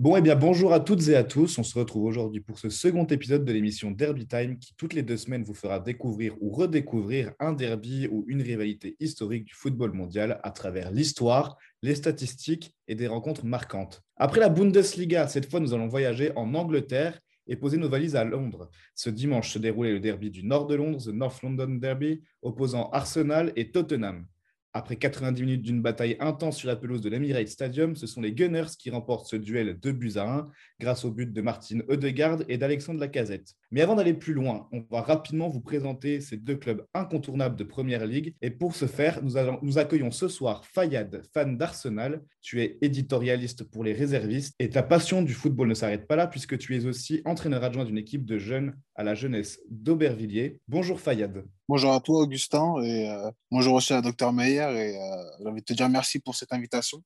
Bon, eh bien, bonjour à toutes et à tous. On se retrouve aujourd'hui pour ce second épisode de l'émission Derby Time qui, toutes les deux semaines, vous fera découvrir ou redécouvrir un derby ou une rivalité historique du football mondial à travers l'histoire, les statistiques et des rencontres marquantes. Après la Bundesliga, cette fois, nous allons voyager en Angleterre et poser nos valises à Londres. Ce dimanche se déroulait le derby du nord de Londres, the North London Derby, opposant Arsenal et Tottenham. Après 90 minutes d'une bataille intense sur la pelouse de l'Emirates Stadium, ce sont les Gunners qui remportent ce duel 2 buts à 1 grâce au but de Martin Odegaard et d'Alexandre Lacazette. Mais avant d'aller plus loin, on va rapidement vous présenter ces deux clubs incontournables de Première Ligue. Et pour ce faire, nous, accueillons ce soir Fayad, fan d'Arsenal. Tu es éditorialiste pour les réservistes et ta passion du football ne s'arrête pas là puisque tu es aussi entraîneur adjoint d'une équipe de jeunes à la jeunesse d'Aubervilliers. Bonjour Fayad. Bonjour à toi, Augustin, et euh, bonjour aussi à Dr Meyer. Et euh, j'ai envie de te dire merci pour cette invitation.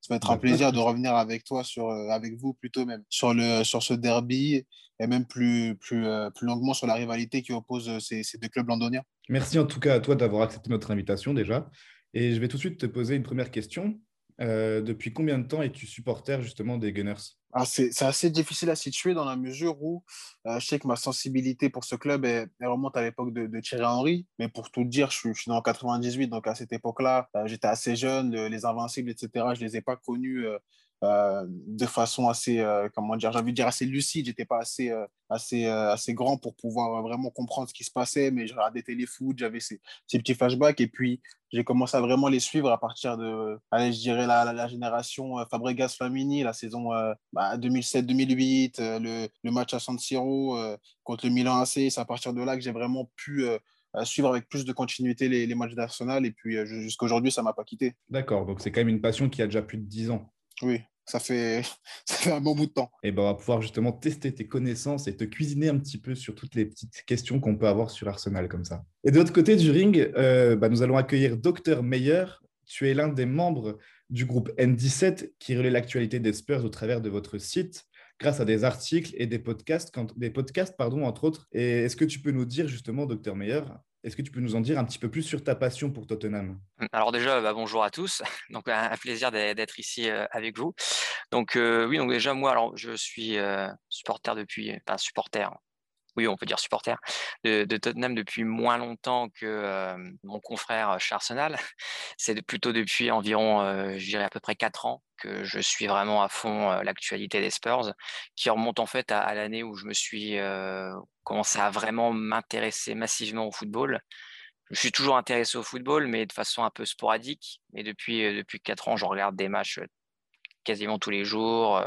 Ça va être un plaisir de revenir avec toi, sur, euh, avec vous plutôt même, sur, le, sur ce derby et même plus, plus, plus longuement sur la rivalité qui oppose ces, ces deux clubs londoniens. Merci en tout cas à toi d'avoir accepté notre invitation déjà. Et je vais tout de suite te poser une première question. Euh, depuis combien de temps es-tu supporter justement des Gunners? Ah, c'est assez difficile à situer dans la mesure où euh, je sais que ma sensibilité pour ce club remonte à l'époque de, Thierry Henry. Mais pour tout dire, je suis, je suis né en 98, donc à cette époque-là, euh, j'étais assez jeune. les Invincibles, etc., je ne les ai pas connus euh, de façon assez, euh, comment dire, j'ai envie de dire assez lucide. J'étais pas assez, euh, assez, assez grand pour pouvoir vraiment comprendre ce qui se passait, mais je regardais téléfoot, j'avais ces, ces, petits flashbacks. Et puis, j'ai commencé à vraiment les suivre à partir de, allez, je dirais, la, la, génération Fabregas Flamini, la saison 2007-2008, bah, le, le, match à San Siro contre le Milan AC. C'est à partir de là que j'ai vraiment pu suivre avec plus de continuité les, les matchs d'Arsenal. Et puis, jusqu'à aujourd'hui, ça ne m'a pas quitté. D'accord, donc c'est quand même une passion qui a déjà plus de 10 ans. Oui, ça fait, un bon bout de temps. Et ben, on va pouvoir justement tester tes connaissances et te cuisiner un petit peu sur toutes les petites questions qu'on peut avoir sur Arsenal comme ça. Et de l'autre côté du ring, euh, bah, nous allons accueillir Dr Meyer. Tu es l'un des membres du groupe N17 qui relaie l'actualité des Spurs au travers de votre site grâce à des articles et des podcasts, des podcasts pardon, entre autres. Et est-ce que tu peux nous dire justement, Dr Meyer, est-ce que tu peux nous en dire un petit peu plus sur ta passion pour Tottenham? Alors déjà, bah, bonjour à tous. Donc un plaisir d'être ici euh, avec vous. Donc euh, oui, donc déjà moi, alors je suis euh, supporter depuis, enfin supporter. Oui, on peut dire supporter de, Tottenham depuis moins longtemps que mon confrère chez Arsenal. C'est plutôt depuis environ, je dirais à peu près quatre ans que je suis vraiment à fond l'actualité des Spurs, qui remonte en fait à, l'année où je me suis commencé à vraiment m'intéresser massivement au football. Je suis toujours intéressé au football, mais de façon un peu sporadique. Et depuis, depuis 4 ans, je regarde des matchs quasiment tous les jours.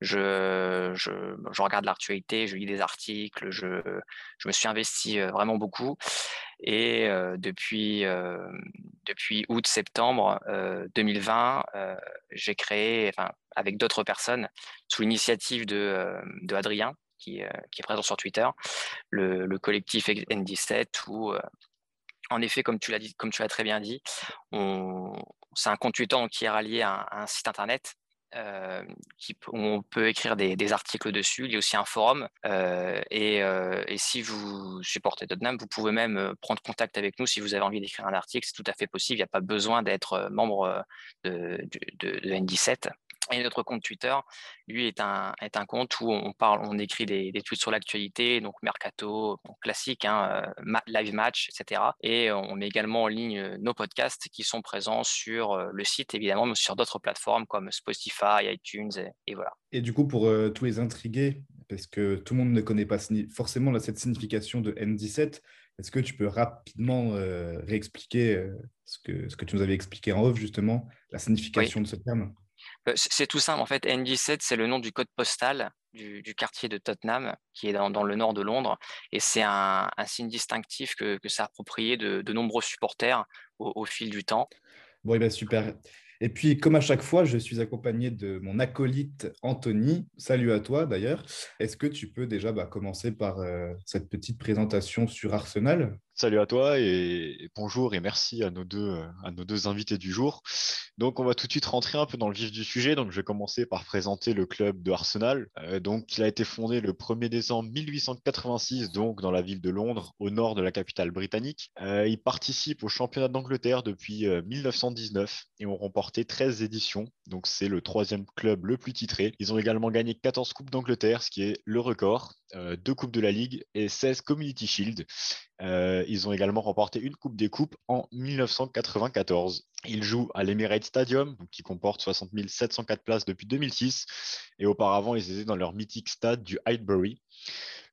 Je, je, je regarde l'actualité, je lis des articles, je, je me suis investi vraiment beaucoup. Et depuis, depuis août-septembre 2020, j'ai créé, enfin, avec d'autres personnes, sous l'initiative de, de Adrien, qui, qui, est présent sur Twitter, le, le collectif N17, où, en effet, comme tu l'as très bien dit, c'est un compte Twitter qui est rallié à un, site internet euh, où on peut écrire des, articles dessus. Il y a aussi un forum. Euh, et, euh, si vous supportez Tottenham, vous pouvez même prendre contact avec nous si vous avez envie d'écrire un article. C'est tout à fait possible. Il n'y a pas besoin d'être membre de, de, N17. Et notre compte Twitter, lui, est un, est un compte où on parle, on écrit des, des tweets sur l'actualité, donc mercato, classique, hein, live match, etc. Et on met également en ligne nos podcasts qui sont présents sur le site, évidemment, mais sur d'autres plateformes comme Spotify, iTunes, et, voilà. Et du coup, pour tous les intrigués, parce que tout le monde ne connaît pas forcément cette signification de N17, est-ce que tu peux rapidement réexpliquer ce, que, ce que tu nous avais expliqué en off, justement, la signification de ce terme? euh, c'est tout simple. En fait, N17, c'est le nom du code postal du, quartier de Tottenham, qui est dans, le nord de Londres. Et c'est un, signe distinctif que, a approprié de, nombreux supporters au, fil du temps. Bon, et eh bien super. Et puis, comme à chaque fois, je suis accompagné de mon acolyte Anthony. Salut à toi d'ailleurs. Est-ce que tu peux déjà bah, commencer par euh, cette petite présentation sur Arsenal? Salut à toi et bonjour et merci à nos deux, euh, à nos deux invités du jour. Donc, on va tout de suite rentrer un peu dans le vif du sujet. Donc, je vais commencer par présenter le club de Arsenal. Euh, donc, il a été fondé le 1er décembre 1886, donc dans la ville de Londres, au nord de la capitale britannique. Euh, il participe au championnat d'Angleterre depuis 1919 et ont remporté 13 éditions. Donc, c'est le troisième club le plus titré. Ils ont également gagné 14 coupes d'Angleterre, ce qui est le record, deux coupes de la Ligue et 16 Community Shield. Euh, ils ont également remporté une Coupe des Coupes en 1994. Ils jouent à l'Emirates Stadium, qui comporte 60 704 places depuis 2006. Et auparavant, ils étaient dans leur mythique stade du Highbury.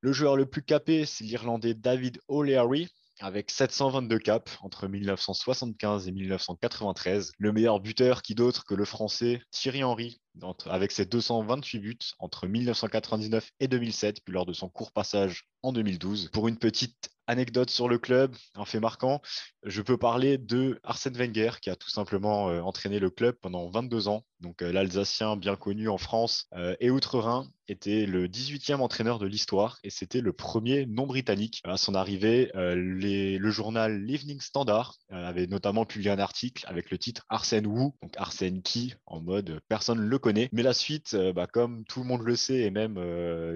Le joueur le plus capé, c'est l'Irlandais David O'Leary, avec 722 caps entre 1975 et 1993. Le meilleur buteur qui d'autre que le français Thierry Henry, avec ses 228 buts entre 1999 et 2007, puis lors de son court passage en 2012. Pour une petite anecdote sur le club, un fait marquant, je peux parler de Arsène Wenger qui a tout simplement euh, entraîné le club pendant 22 ans. Donc euh, l'Alsacien bien connu en France euh, et outre-Rhin était le 18e entraîneur de l'histoire et c'était le premier non britannique. À son arrivée, le journal l'Evening Standard avait notamment publié un article avec le titre Arsène Wu, donc Arsène qui en mode personne ne le connaît. Mais la suite, bah, comme tout le monde le sait et même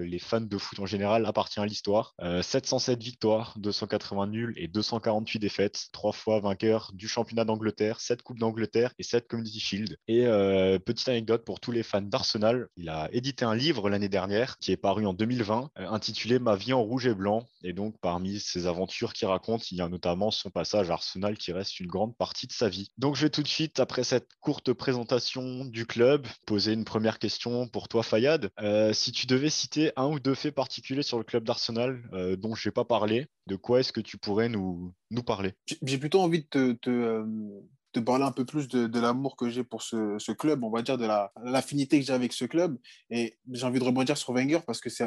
les fans de foot en général, appartient à l'histoire. 707 victoires, 280 nuls et 248 défaites, trois fois vainqueur du championnat d'Angleterre, 7 Coupes d'Angleterre et 7 Community Shield. Et euh, petite anecdote pour tous les fans d'Arsenal, il a édité un livre l'année dernière qui est paru en 2020 euh, intitulé Ma vie en rouge et blanc. Et donc parmi ses aventures qu'il raconte, il y a notamment son passage à Arsenal qui reste une grande partie de sa vie. Donc je vais tout de suite, après cette courte présentation du club, poser une première question pour toi Fayad. Euh, si tu devais citer un ou deux faits particuliers sur le club d'Arsenal dont je n'ai pas parlé, de quoi est-ce que tu pourrais nous, nous parler? J'ai plutôt envie de te, euh, te parler un peu plus de, de l'amour que j'ai pour ce, club, on va dire de l'affinité que j'ai avec ce club. Et j'ai envie de rebondir sur Wenger parce que c'est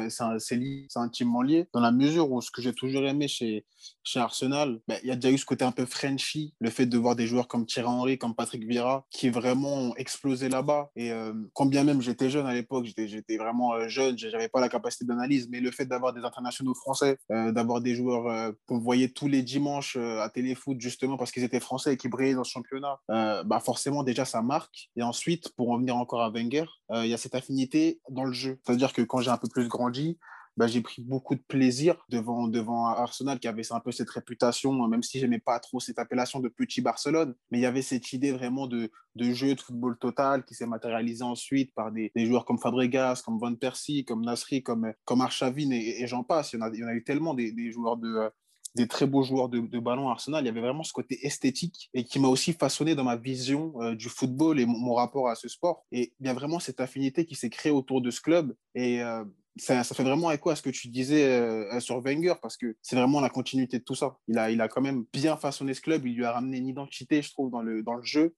intimement lié, dans la mesure où ce que j'ai toujours aimé chez, chez Arsenal, ben, il y a déjà eu ce côté un peu Frenchy, le fait de voir des joueurs comme Thierry Henry, comme Patrick Vieira, qui vraiment ont explosé là-bas. Et euh, quand bien même j'étais jeune à l'époque, j'étais vraiment euh, jeune, j'avais pas la capacité d'analyse, mais le fait d'avoir des internationaux français, euh, d'avoir des joueurs qu'on voyait tous les dimanches à Téléfoot, justement parce qu'ils étaient français et qui brillaient dans ce championnat, euh, bah forcément déjà ça marque. Et ensuite, pour revenir encore à Wenger, euh, il y a cette affinité dans le jeu. C'est-à-dire que quand j'ai un peu plus grandi, bah, j'ai pris beaucoup de plaisir devant, devant Arsenal qui avait un peu cette réputation, même si j'aimais pas trop cette appellation de petit Barcelone, mais il y avait cette idée vraiment de, de jeu de football total qui s'est matérialisé ensuite par des, joueurs comme Fabregas, comme Van Persie, comme Nasri, comme, comme et j'en passe. Il y, en a, il y en a eu tellement des, des joueurs de, des très beaux joueurs de, ballon Arsenal. Il y avait vraiment ce côté esthétique et qui m'a aussi façonné dans ma vision euh, du football et mon, rapport à ce sport. Et il y a vraiment cette affinité qui s'est créée autour de ce club. Et euh, ça, fait vraiment écho à ce que tu disais euh, sur Wenger parce que c'est vraiment la continuité de tout ça. Il a, il a quand même bien façonné ce club. Il lui a ramené une identité, je trouve, dans le, dans le jeu.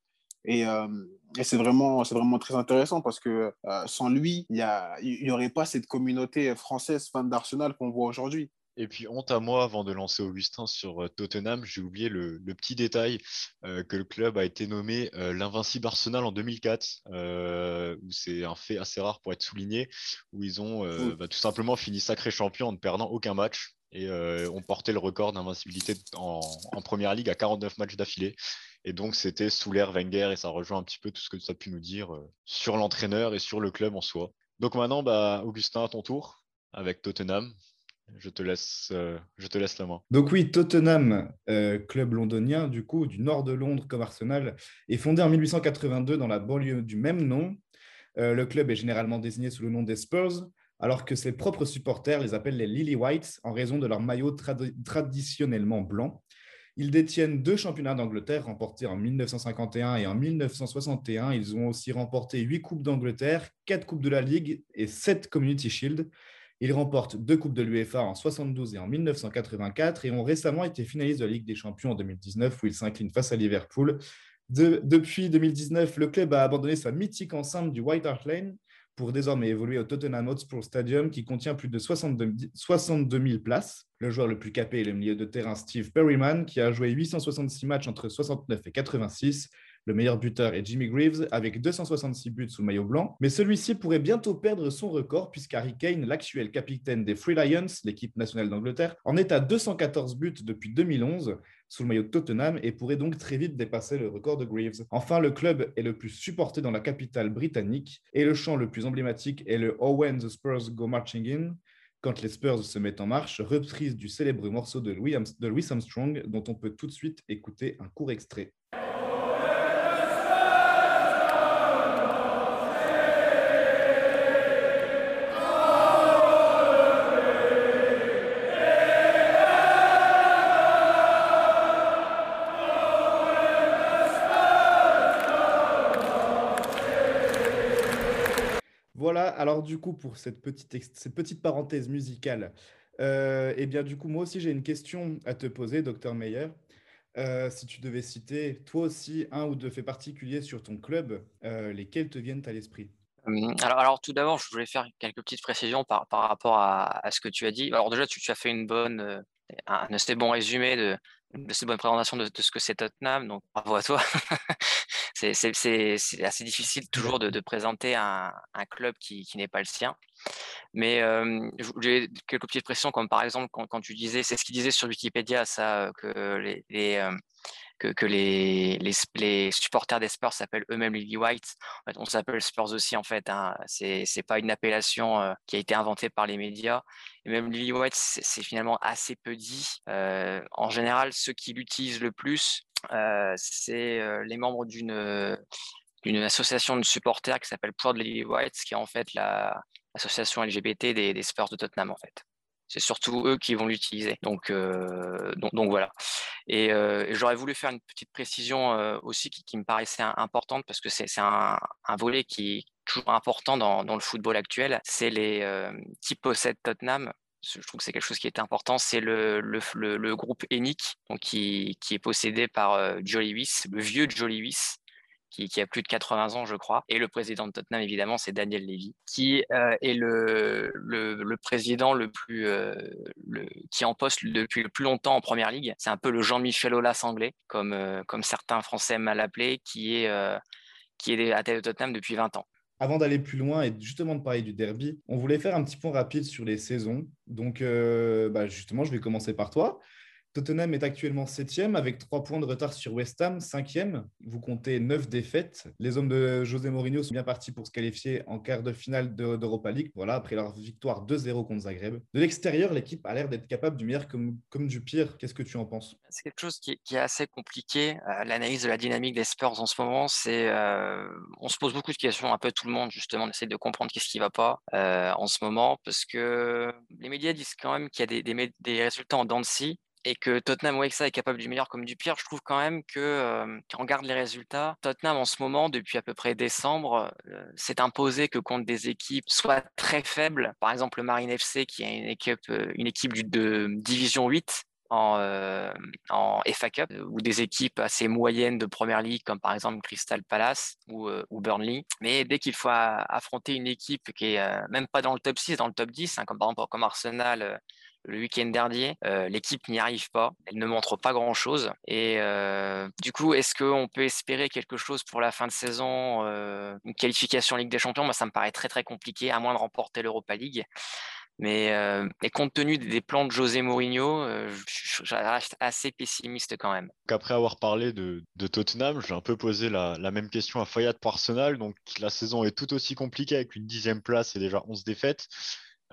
Et, c'est vraiment, vraiment très intéressant parce que sans lui, il n'y aurait pas cette communauté française fan d'Arsenal qu'on voit aujourd'hui. Et puis, honte à moi, avant de lancer Augustin sur euh, Tottenham, j'ai oublié le, petit détail euh, que le club a été nommé euh, l'invincible Arsenal en 2004, où c'est un fait assez rare pour être souligné, où ils ont bah, tout simplement fini sacré champion en ne perdant aucun match et ont porté le record d'invincibilité en, première ligue à 49 matchs d'affilée. Et donc, c'était sous l'ère Wenger et ça rejoint un petit peu tout ce que tu as pu nous dire sur l'entraîneur et sur le club en soi. Donc maintenant, bah, Augustin, à ton tour avec Tottenham je te laisse, euh, je te laisse la main. Donc oui, Tottenham, euh, club londonien, du coup, du nord de Londres comme Arsenal, est fondé en 1882 dans la banlieue du même nom. Euh, le club est généralement désigné sous le nom des Spurs, alors que ses propres supporters les appellent les Lily Whites en raison de leur maillot traditionnellement blanc. Ils détiennent deux championnats d'Angleterre remportés en 1951 et en 1961. Ils ont aussi remporté huit Coupes d'Angleterre, quatre Coupes de la Ligue et sept Community Shield. Ils remportent deux Coupes de l'UEFA en 72 et en 1984 et ont récemment été finalistes de la Ligue des Champions en 2019 où ils s'inclinent face à Liverpool. depuis 2019, le club a abandonné sa mythique enceinte du White Hart Lane pour désormais évoluer au Tottenham Hotspur Stadium qui contient plus de 62, 62 000 places. Le joueur le plus capé est le milieu de terrain Steve Perryman qui a joué 866 matchs entre 69 et 86 Le meilleur buteur est Jimmy Greaves avec 266 buts sous le maillot blanc, mais celui-ci pourrait bientôt perdre son record puisqu'Harry Kane, l'actuel capitaine des Free Lions, l'équipe nationale d'Angleterre, en est à 214 buts depuis 2011 sous le maillot de Tottenham et pourrait donc très vite dépasser le record de Greaves. Enfin, le club est le plus supporté dans la capitale britannique et le chant le plus emblématique est le Oh When the Spurs Go Marching In, quand les Spurs se mettent en marche, reprise du célèbre morceau de Louis, de Louis Armstrong, dont on peut tout de suite écouter un court extrait. Alors du coup, pour cette petite, petite parenthèse musicale, euh, eh bien du coup, moi aussi, j'ai une question à te poser, docteur Meyer. Euh, si tu devais citer, toi aussi, un ou deux faits particuliers sur ton club, euh, lesquels te viennent à l'esprit? Hum, alors, tout d'abord, je voulais faire quelques petites précisions par, par rapport à, ce que tu as dit. Alors déjà, tu, as fait une bonne, un assez bon résumé de, de bonne présentation de ce que c'est Tottenham, donc bravo à toi. c'est assez difficile toujours de, présenter un, club qui, n'est pas le sien. Mais euh, j'ai quelques petites précisions, comme par exemple quand, tu disais, c'est ce qu'il disait sur Wikipédia, ça, que les, les les, les, les, supporters des Spurs s'appellent eux-mêmes Lily White. On s'appelle Spurs aussi, en fait. Hein. C'est n'est pas une appellation euh, qui a été inventée par les médias. Et même Lily White, c'est finalement assez peu dit. Euh, en général, ceux qui l'utilisent le plus, euh, c'est euh, les membres d'une d'une association de supporters qui s'appelle Proud Lily White, qui est en fait l'association LGBT des, des Spurs de Tottenham, en fait c'est surtout eux qui vont l'utiliser. Donc, euh, voilà. Et, euh, j'aurais voulu faire une petite précision euh, aussi qui, me paraissait importante parce que c'est un, volet qui est toujours important dans, dans le football actuel. C'est les euh, qui possèdent Tottenham. Je trouve que c'est quelque chose qui est important. C'est le, le, le, groupe ENIC, donc qui, qui est possédé par euh, Jolie Wyss, le vieux Jolie Wyss, qui, a plus de 80 ans, je crois. Et le président de Tottenham, évidemment, c'est Daniel Levy, qui euh, est le, le, président le plus, euh, le, qui en poste depuis le plus longtemps en Première Ligue. C'est un peu le Jean-Michel Aulas anglais, comme, euh, comme certains Français à l'appeler, qui est, qui est à tête de Tottenham depuis 20 ans. Avant d'aller plus loin et justement de parler du derby, on voulait faire un petit point rapide sur les saisons. Donc, bah, justement, je vais commencer par toi. Tottenham est actuellement 7 avec 3 points de retard sur West Ham, 5e. Vous comptez 9 défaites. Les hommes de José Mourinho sont bien partis pour se qualifier en quart de finale d'Europa League, voilà, après leur victoire 2-0 contre Zagreb. De l'extérieur, l'équipe a l'air d'être capable du meilleur comme, comme du pire. Qu'est-ce que tu en penses? C'est quelque chose qui est, assez compliqué. Euh, l'analyse de la dynamique des Spurs en ce moment, c'est euh, on se pose beaucoup de questions, un peu tout le monde justement, on essaie de comprendre qu'est-ce qui ne va pas euh, en ce moment, parce que les médias disent quand même qu'il y a des, des, des résultats en dents de scie et que Tottenham ça est capable du meilleur comme du pire, je trouve quand même que quand on regarde les résultats, Tottenham en ce moment, depuis à peu près décembre, s'est imposé que contre des équipes soit très faibles, par exemple le Marine FC qui est une équipe, une équipe de division 8, en, FA Cup ou des équipes assez moyennes de première ligue comme par exemple Crystal Palace ou, ou Burnley. Mais dès qu'il faut affronter une équipe qui est même pas dans le top 6, dans le top 10, hein, comme par exemple comme Arsenal le week-end dernier. Euh, l'équipe n'y arrive pas. Elle ne montre pas grand-chose. Et euh, du coup, est-ce qu'on peut espérer quelque chose pour la fin de saison euh, Une qualification Ligue des Champions, moi, ça me paraît très très compliqué, à moins de remporter l'Europa League. Mais et compte tenu des plans de José Mourinho, je, reste assez pessimiste quand même. Après avoir parlé de, de Tottenham, j'ai un peu posé la, la, même question à Fayad pour Arsenal. Donc la saison est tout aussi compliquée avec une dixième place et déjà 11 défaites.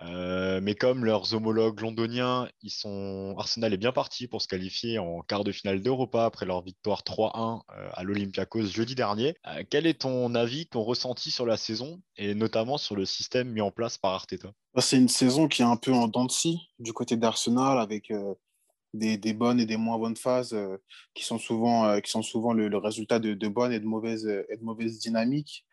Euh, mais comme leurs homologues londoniens, ils sont... Arsenal est bien parti pour se qualifier en quart de finale d'Europa après leur victoire 3-1 euh, à l'Olympiakos jeudi dernier. Euh, quel est ton avis, ton ressenti sur la saison et notamment sur le système mis en place par Arteta? Bah, C'est une saison qui est un peu en dents de scie du côté d'Arsenal avec des, bonnes et des moins bonnes phases qui sont souvent, qui sont souvent le, résultat de, de, bonnes et de mauvaises, et de mauvaises dynamiques.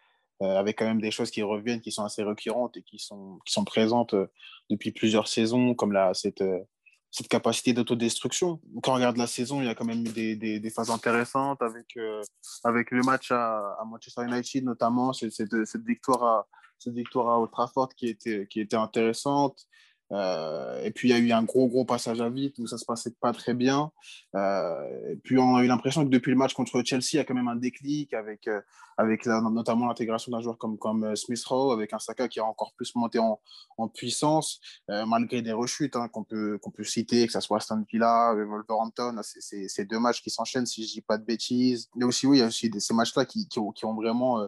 Euh, avec quand même des choses qui reviennent, qui sont assez récurrentes et qui sont, qui sont présentes euh, depuis plusieurs saisons, comme la, cette, euh, cette capacité d'autodestruction. Quand on regarde la saison, il y a quand même eu des, des, phases intéressantes avec, avec le match à, à, Manchester United, notamment cette, cette, victoire à, cette victoire à Old Trafford qui était, qui était intéressante. Euh, et puis il y a eu un gros gros passage à vide où ça se passait pas très bien. Euh, et puis on a eu l'impression que depuis le match contre Chelsea, il y a quand même un déclic avec, euh, avec notamment l'intégration d'un joueur comme, comme Smith Rowe, avec un Saka qui a encore plus monté en, en puissance, malgré des rechutes hein, qu'on peut, qu'on peut citer, que ce soit Aston Villa, Wolverhampton, ces deux matchs qui s'enchaînent si je dis pas de bêtises. Mais aussi, oui, il y a aussi ces matchs-là qui, qui, qui, ont, vraiment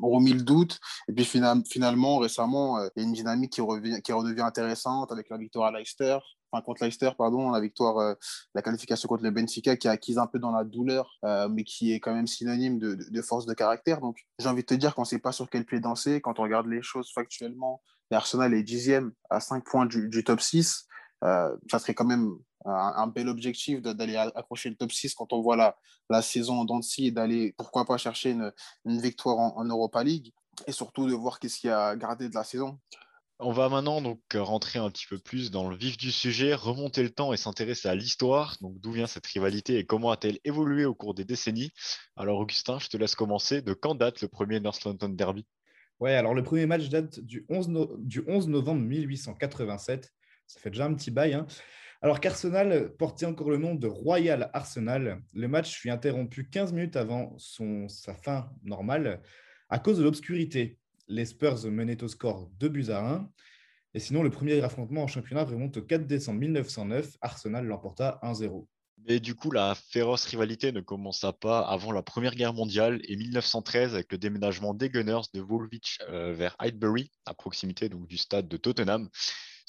remis le doute. Et puis finalement, récemment, il y a une dynamique qui, revient, qui redevient intéressante avec la victoire à Leicester, enfin contre Leicester, pardon, la victoire, euh, la qualification contre le Benfica qui a acquise un peu dans la douleur, euh, mais qui est quand même synonyme de, force de caractère. Donc j'ai envie de te dire qu'on ne sait pas sur quel pied danser. Quand on regarde les choses factuellement, l'Arsenal est dixième à 5 points du, top 6. Euh, ça serait quand même un, bel objectif d'aller accrocher le top 6 quand on voit la, saison en et d'aller, pourquoi pas, chercher une, une victoire en, en Europa League et surtout de voir qu'est-ce qu'il y a gardé de la saison. On va maintenant donc rentrer un petit peu plus dans le vif du sujet, remonter le temps et s'intéresser à l'histoire. Donc d'où vient cette rivalité et comment a-t-elle évolué au cours des décennies Alors Augustin, je te laisse commencer. De quand date le premier North London Derby? Ouais, alors le premier match date du 11, du 11 novembre 1887. Ça fait déjà un petit bail. Hein. Alors qu'Arsenal portait encore le nom de Royal Arsenal, le match fut interrompu 15 minutes avant sa fin normale à cause de l'obscurité les Spurs menaient au score 2 buts à 1. Et sinon, le premier affrontement en championnat remonte au 4 décembre 1909. Arsenal l'emporta 1-0. Mais du coup, la féroce rivalité ne commença pas avant la Première Guerre mondiale et 1913 avec le déménagement des Gunners de Woolwich euh, vers Highbury, à proximité du stade de Tottenham.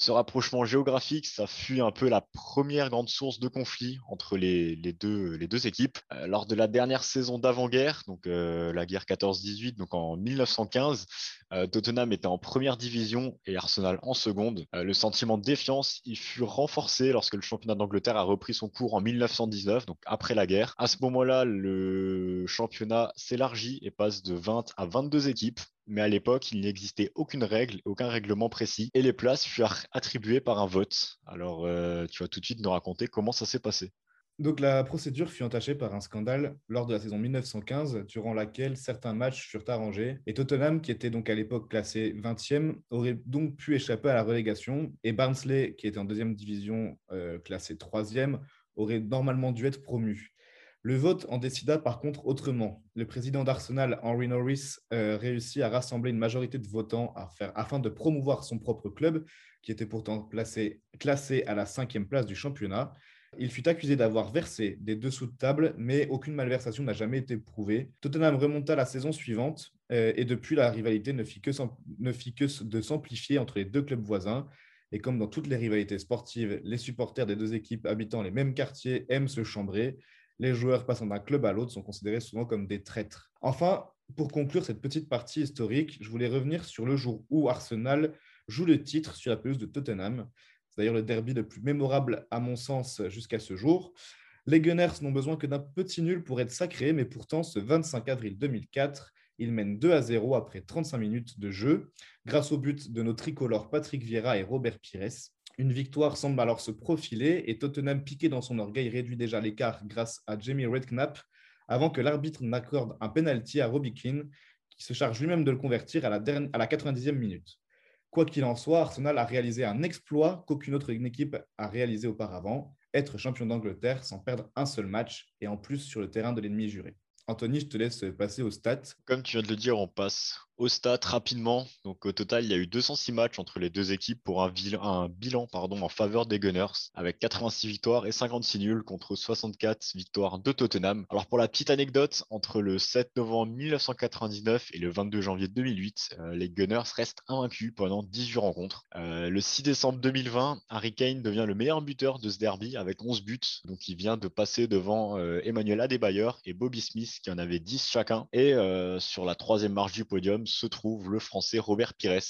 Ce rapprochement géographique, ça fut un peu la première grande source de conflit entre les, deux, équipes. Euh, lors de la dernière saison d'avant-guerre, donc euh, la guerre 14-18, donc en 1915, euh, Tottenham était en première division et Arsenal en seconde. le sentiment de défiance, il fut renforcé lorsque le championnat d'Angleterre a repris son cours en 1919, donc après la guerre. À ce moment-là, le championnat s'élargit et passe de 20 à 22 équipes mais à l'époque, il n'existait aucune règle, aucun règlement précis, et les places furent attribuées par un vote. Alors, euh, tu vas tout de suite nous raconter comment ça s'est passé. Donc, la procédure fut entachée par un scandale lors de la saison 1915, durant laquelle certains matchs furent arrangés, et Tottenham, qui était donc à l'époque classé 20e, aurait donc pu échapper à la relégation, et Barnsley, qui était en deuxième division euh, classé 3e, aurait normalement dû être promu. Le vote en décida par contre autrement. Le président d'Arsenal, Henry Norris, euh, réussit à rassembler une majorité de votants afin de promouvoir son propre club, qui était pourtant classé à la cinquième place du championnat. Il fut accusé d'avoir versé des dessous de table, mais aucune malversation n'a jamais été prouvée. Tottenham remonta la saison suivante, euh, et depuis, la rivalité ne fit que, ne fit que de s'amplifier entre les deux clubs voisins. Et comme dans toutes les rivalités sportives, les supporters des deux équipes habitant les mêmes quartiers aiment se chambrer les joueurs passant d'un club à l'autre sont considérés souvent comme des traîtres. Enfin, pour conclure cette petite partie historique, je voulais revenir sur le jour où Arsenal joue le titre sur la pelouse de Tottenham. C'est d'ailleurs le derby le plus mémorable à mon sens jusqu'à ce jour. Les Gunners n'ont besoin que d'un petit nul pour être sacrés, mais pourtant ce 25 avril 2004, ils mènent 2 à 0 après 35 minutes de jeu, grâce au but de nos tricolores Patrick Vieira et Robert Pires. Une victoire semble alors se profiler et Tottenham, piqué dans son orgueil, réduit déjà l'écart grâce à Jamie Redknapp avant que l'arbitre n'accorde un penalty à Robbie Keane, qui se charge lui-même de le convertir à la, à la 90e minute. Quoi qu'il en soit, Arsenal a réalisé un exploit qu'aucune autre équipe a réalisé auparavant, être champion d'Angleterre sans perdre un seul match et en plus sur le terrain de l'ennemi juré. Anthony, je te laisse passer au stats. Comme tu viens de le dire, on passe au stats rapidement. Donc au total, il y a eu 206 matchs entre les deux équipes pour un, bilan pardon, en faveur des Gunners avec 86 victoires et 56 nuls contre 64 victoires de Tottenham. Alors pour la petite anecdote, entre le 7 novembre 1999 et le 22 janvier 2008, euh, les Gunners restent invaincus pendant 18 rencontres. Euh, le 6 décembre 2020, Harry Kane devient le meilleur buteur de ce derby avec 11 buts. Donc il vient de passer devant euh, Emmanuel Adebayor et Bobby Smith qui en avaient 10 chacun. Et sur la troisième marche du podium, se trouve le Français Robert Pires.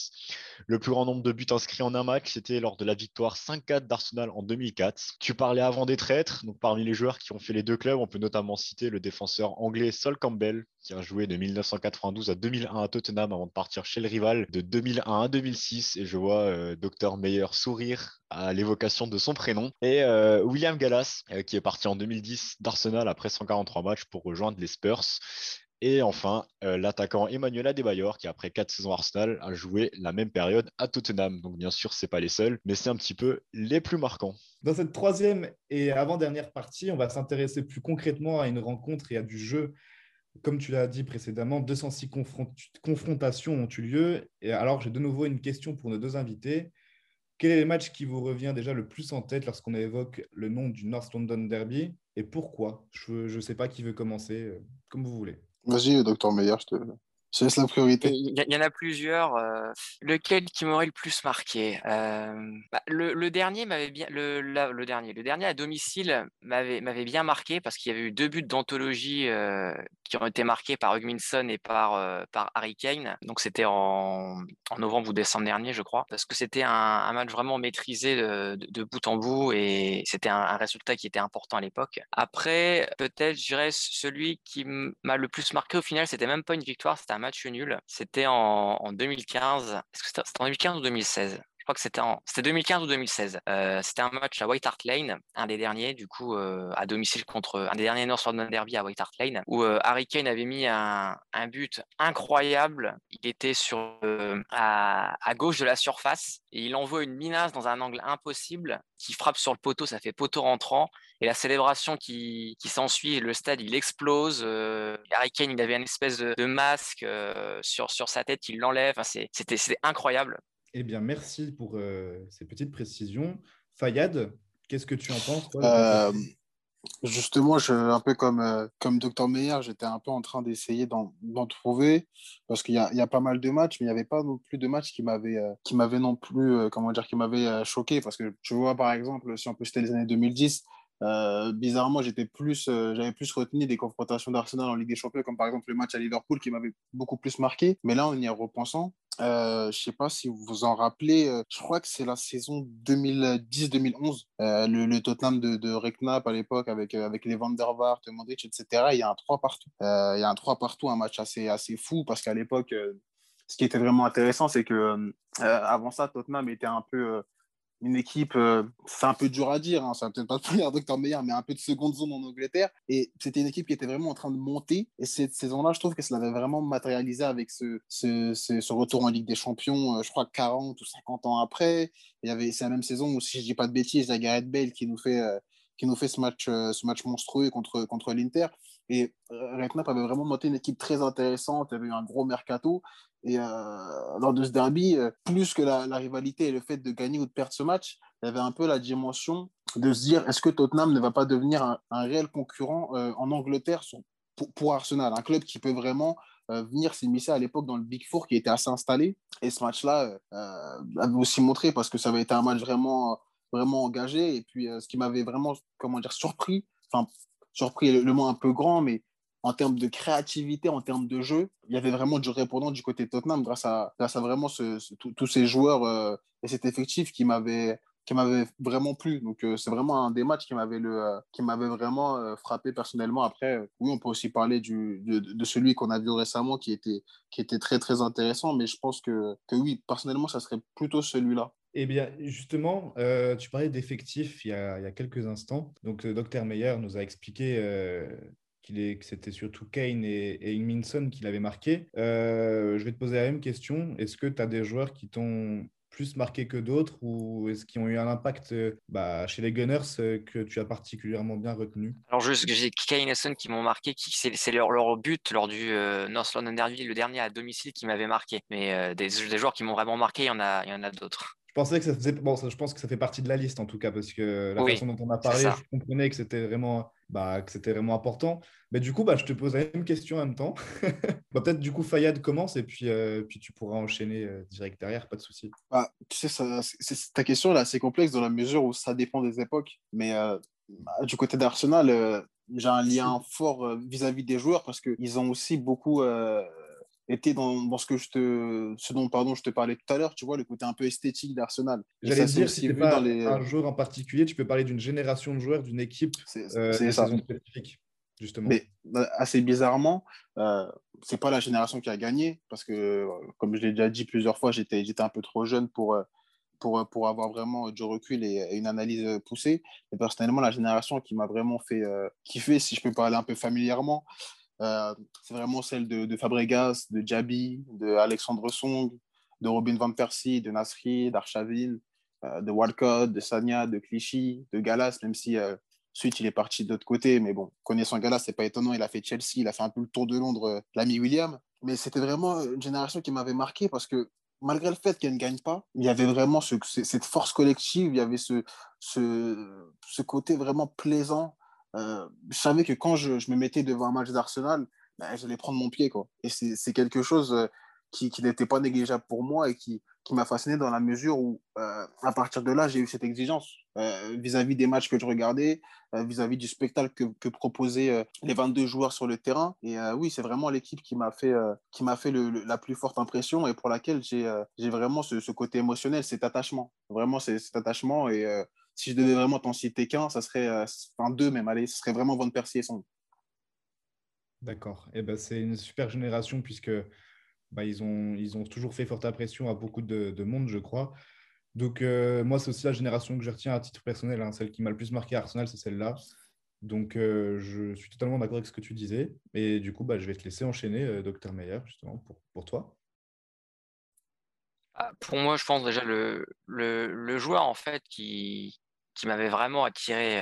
Le plus grand nombre de buts inscrits en un match, c'était lors de la victoire 5-4 d'Arsenal en 2004. Tu parlais avant des traîtres, donc parmi les joueurs qui ont fait les deux clubs, on peut notamment citer le défenseur anglais Sol Campbell, qui a joué de 1992 à 2001 à Tottenham avant de partir chez le rival de 2001 à 2006. Et je vois euh, Docteur Meyer sourire à l'évocation de son prénom. Et euh, William Gallas, euh, qui est parti en 2010 d'Arsenal après 143 matchs pour rejoindre les Spurs. Et enfin, l'attaquant Emmanuel Adebayor, qui après quatre saisons Arsenal, a joué la même période à Tottenham. Donc bien sûr, ce n'est pas les seuls, mais c'est un petit peu les plus marquants. Dans cette troisième et avant-dernière partie, on va s'intéresser plus concrètement à une rencontre et à du jeu. Comme tu l'as dit précédemment, 206 confrontations ont eu lieu. Et alors, j'ai de nouveau une question pour nos deux invités. Quel est le match qui vous revient déjà le plus en tête lorsqu'on évoque le nom du North London Derby et pourquoi? Je ne sais pas qui veut commencer, euh, comme vous voulez. Vas-y, docteur Meyer, je te, c'est la priorité. Il y, en a plusieurs. Euh, lequel qui m'aurait le plus marqué euh, bah, le, dernier m'avait bien. Le, le, dernier, le dernier à domicile m'avait m'avait bien marqué parce qu'il y avait eu deux buts d'anthologie euh, qui ont été marqués par Hugminson et par par Harry Kane. Donc c'était en, en, novembre ou décembre dernier, je crois, parce que c'était un, match vraiment maîtrisé de, de, bout en bout et c'était un, un, résultat qui était important à l'époque. Après, peut-être, je dirais celui qui m'a le plus marqué au final, c'était même pas une victoire, c'était un match nul. C'était en, en 2015. Est-ce que c'était en 2015 ou 2016 je crois que c'était en... c'était 2015 ou 2016. Euh, c'était un match à White Hart Lane, un des derniers, du coup, euh, à domicile contre un des derniers North London Derby à White Hart Lane, où euh, Harry Kane avait mis un, but incroyable. Il était sur à, à, gauche de la surface et il envoie une minace dans un angle impossible qui frappe sur le poteau, ça fait poteau rentrant. Et la célébration qui, qui s'ensuit, le stade, il explose. Harry Kane, il avait une espèce de, de masque sur, sur sa tête, il l'enlève. Enfin, c'était incroyable. Eh bien, merci pour euh, ces petites précisions. Fayad, qu'est-ce que tu en penses euh, Justement, je, un peu comme, euh, comme Dr Meyer, j'étais un peu en train d'essayer d'en trouver parce qu'il y, y, a pas mal de matchs, mais il n'y avait pas non plus de matchs qui m'avaient qui non plus, comment dire, qui m'avaient choqué parce que tu vois, par exemple, si on peut citer les années 2010, bizarrement, j'étais plus, j'avais plus retenu des confrontations d'Arsenal en Ligue des Champions, comme par exemple le match à Liverpool qui m'avait beaucoup plus marqué. Mais là, en y repensant, euh, je sais pas si vous vous en rappelez, euh, je crois que c'est la saison 2010-2011, euh, le, Tottenham de, de à l'époque avec, avec les Van der Vaart, Modric, etc. Il y a un 3 partout. il y a un 3 partout, un match assez, assez fou parce qu'à l'époque, ce qui était vraiment intéressant, c'est que avant ça, Tottenham était un peu une équipe, euh, c'est un peu dur à dire, hein, va peut-être pas le meilleur, mais un peu de seconde zone en Angleterre. Et c'était une équipe qui était vraiment en train de monter. Et cette saison-là, je trouve que ça l'avait vraiment matérialisé avec ce, retour en Ligue des Champions, euh, je crois 40 ou 50 ans après. Il y avait, c'est la même saison où, si je dis pas de bêtises, il y Gareth Bale qui nous fait, euh, qui nous fait ce match, ce match monstrueux contre, contre l'Inter. Et Redknapp avait vraiment monté une équipe très intéressante, il y avait eu un gros mercato. Et euh, lors de ce derby, euh, plus que la, rivalité et le fait de gagner ou de perdre ce match, il y avait un peu la dimension de se dire est-ce que Tottenham ne va pas devenir un, réel concurrent euh, en Angleterre pour, Arsenal, un club qui peut vraiment venir s'immiscer à l'époque dans le Big Four qui était assez installé. Et ce match-là avait aussi montré parce que ça avait été un match vraiment, vraiment engagé. Et puis ce qui m'avait vraiment comment dire, surpris, enfin surpris le, mot un peu grand, mais en termes de créativité, en termes de jeu, il y avait vraiment du répondant du côté Tottenham grâce à, grâce vraiment tous ces joueurs euh, et cet effectif qui m'avait vraiment plu. Donc euh, c'est vraiment un des matchs qui m'avait euh, vraiment frappé personnellement. Après, oui, on peut aussi parler de, celui qu'on a vu récemment qui était qui était très très intéressant, mais je pense que, que oui, personnellement, ça serait plutôt celui-là. Eh bien, justement, tu parlais d'effectifs il, y a, quelques instants. Donc, le docteur Meyer nous a expliqué que c'était surtout Kane et, et Minson qui l'avaient marqué. Euh, je vais te poser la même question. Est-ce que tu as des joueurs qui t'ont plus marqué que d'autres ou est-ce qu'ils ont eu un impact bah, chez les Gunners euh, que tu as particulièrement bien retenu? Alors, j'ai Kane et Son qui m'ont marqué, c'est leur, leur, but lors du euh, North London Derby, le dernier à domicile qui m'avait marqué. Mais des, des, joueurs qui m'ont vraiment marqué, il y en a, il y en a d'autres. Je pensais que ça faisait. Bon, je pense que ça fait partie de la liste en tout cas, parce que la façon dont on a parlé, je comprenais que c'était vraiment, bah, que c'était vraiment important. Mais du coup, bah, je te pose la même question en même temps. bah, Peut-être du coup, Fayad commence et puis, euh, puis tu pourras enchaîner euh, direct derrière, pas de souci. Bah, tu sais, ça, ta question là, assez complexe dans la mesure où ça dépend des époques. Mais euh, bah, du côté d'Arsenal, j'ai un lien fort vis-à-vis -vis des joueurs parce qu'ils ont aussi beaucoup était dans, ce que je te ce dont pardon je te parlais tout à l'heure tu vois le côté un peu esthétique d'Arsenal. J'allais dire si tu pas les... un joueur en particulier tu peux parler d'une génération de joueurs d'une équipe c'est euh, ça. spécifique justement. Mais euh, assez bizarrement euh, c'est pas la génération qui a gagné parce que euh, comme je l'ai déjà dit plusieurs fois j'étais j'étais un peu trop jeune pour pour, pour avoir vraiment du recul et, une analyse poussée. Et personnellement, la génération qui m'a vraiment fait kiffer, si je peux parler un peu familièrement, c'est vraiment celle de, Fabregas, de Jabi, de Alexandre Song, de Robin Van Persie, de Nasri, d'Arshavin, de Walcott, de Sanya, de Clichy, de Galas, même si Ensuite, il est parti de l'autre côté, mais bon, connaissant Galas, c'est pas étonnant. Il a fait Chelsea, il a fait un peu le tour de Londres, l'ami William. Mais c'était vraiment une génération qui m'avait marqué parce que malgré le fait qu'elle ne gagne pas, il y avait vraiment cette force collective, il y avait ce, côté vraiment plaisant. Euh, je savais que quand je, me mettais devant un match d'Arsenal, ben, j'allais prendre mon pied. Quoi. Et c'est quelque chose euh, qui, n'était pas négligeable pour moi et qui, m'a fasciné dans la mesure où, euh, à partir de là, j'ai eu cette exigence vis-à-vis des matchs que je regardais, vis-à-vis du spectacle que, proposaient les 22 joueurs sur le terrain. Et oui, c'est vraiment l'équipe qui m'a fait, qui fait la plus forte impression et pour laquelle j'ai vraiment ce, ce, côté émotionnel, cet attachement. Vraiment, cet attachement. Et si je devais vraiment t'en citer qu'un, ça serait, enfin deux même, allez, ce serait vraiment Van Persie et son. D'accord. Et eh ben, c'est une super génération puisque bah, ils, ont, ils ont toujours fait forte impression à beaucoup de, monde, je crois. Donc, euh, moi, c'est aussi la génération que je retiens à titre personnel. Hein. Celle qui m'a le plus marqué à Arsenal, c'est celle-là. Donc, euh, je suis totalement d'accord avec ce que tu disais. Et du coup, bah, je vais te laisser enchaîner, euh, Docteur Meyer, justement, pour, pour toi. Ah, pour moi, je pense déjà le, le, le joueur en fait qui, qui m'avait vraiment attiré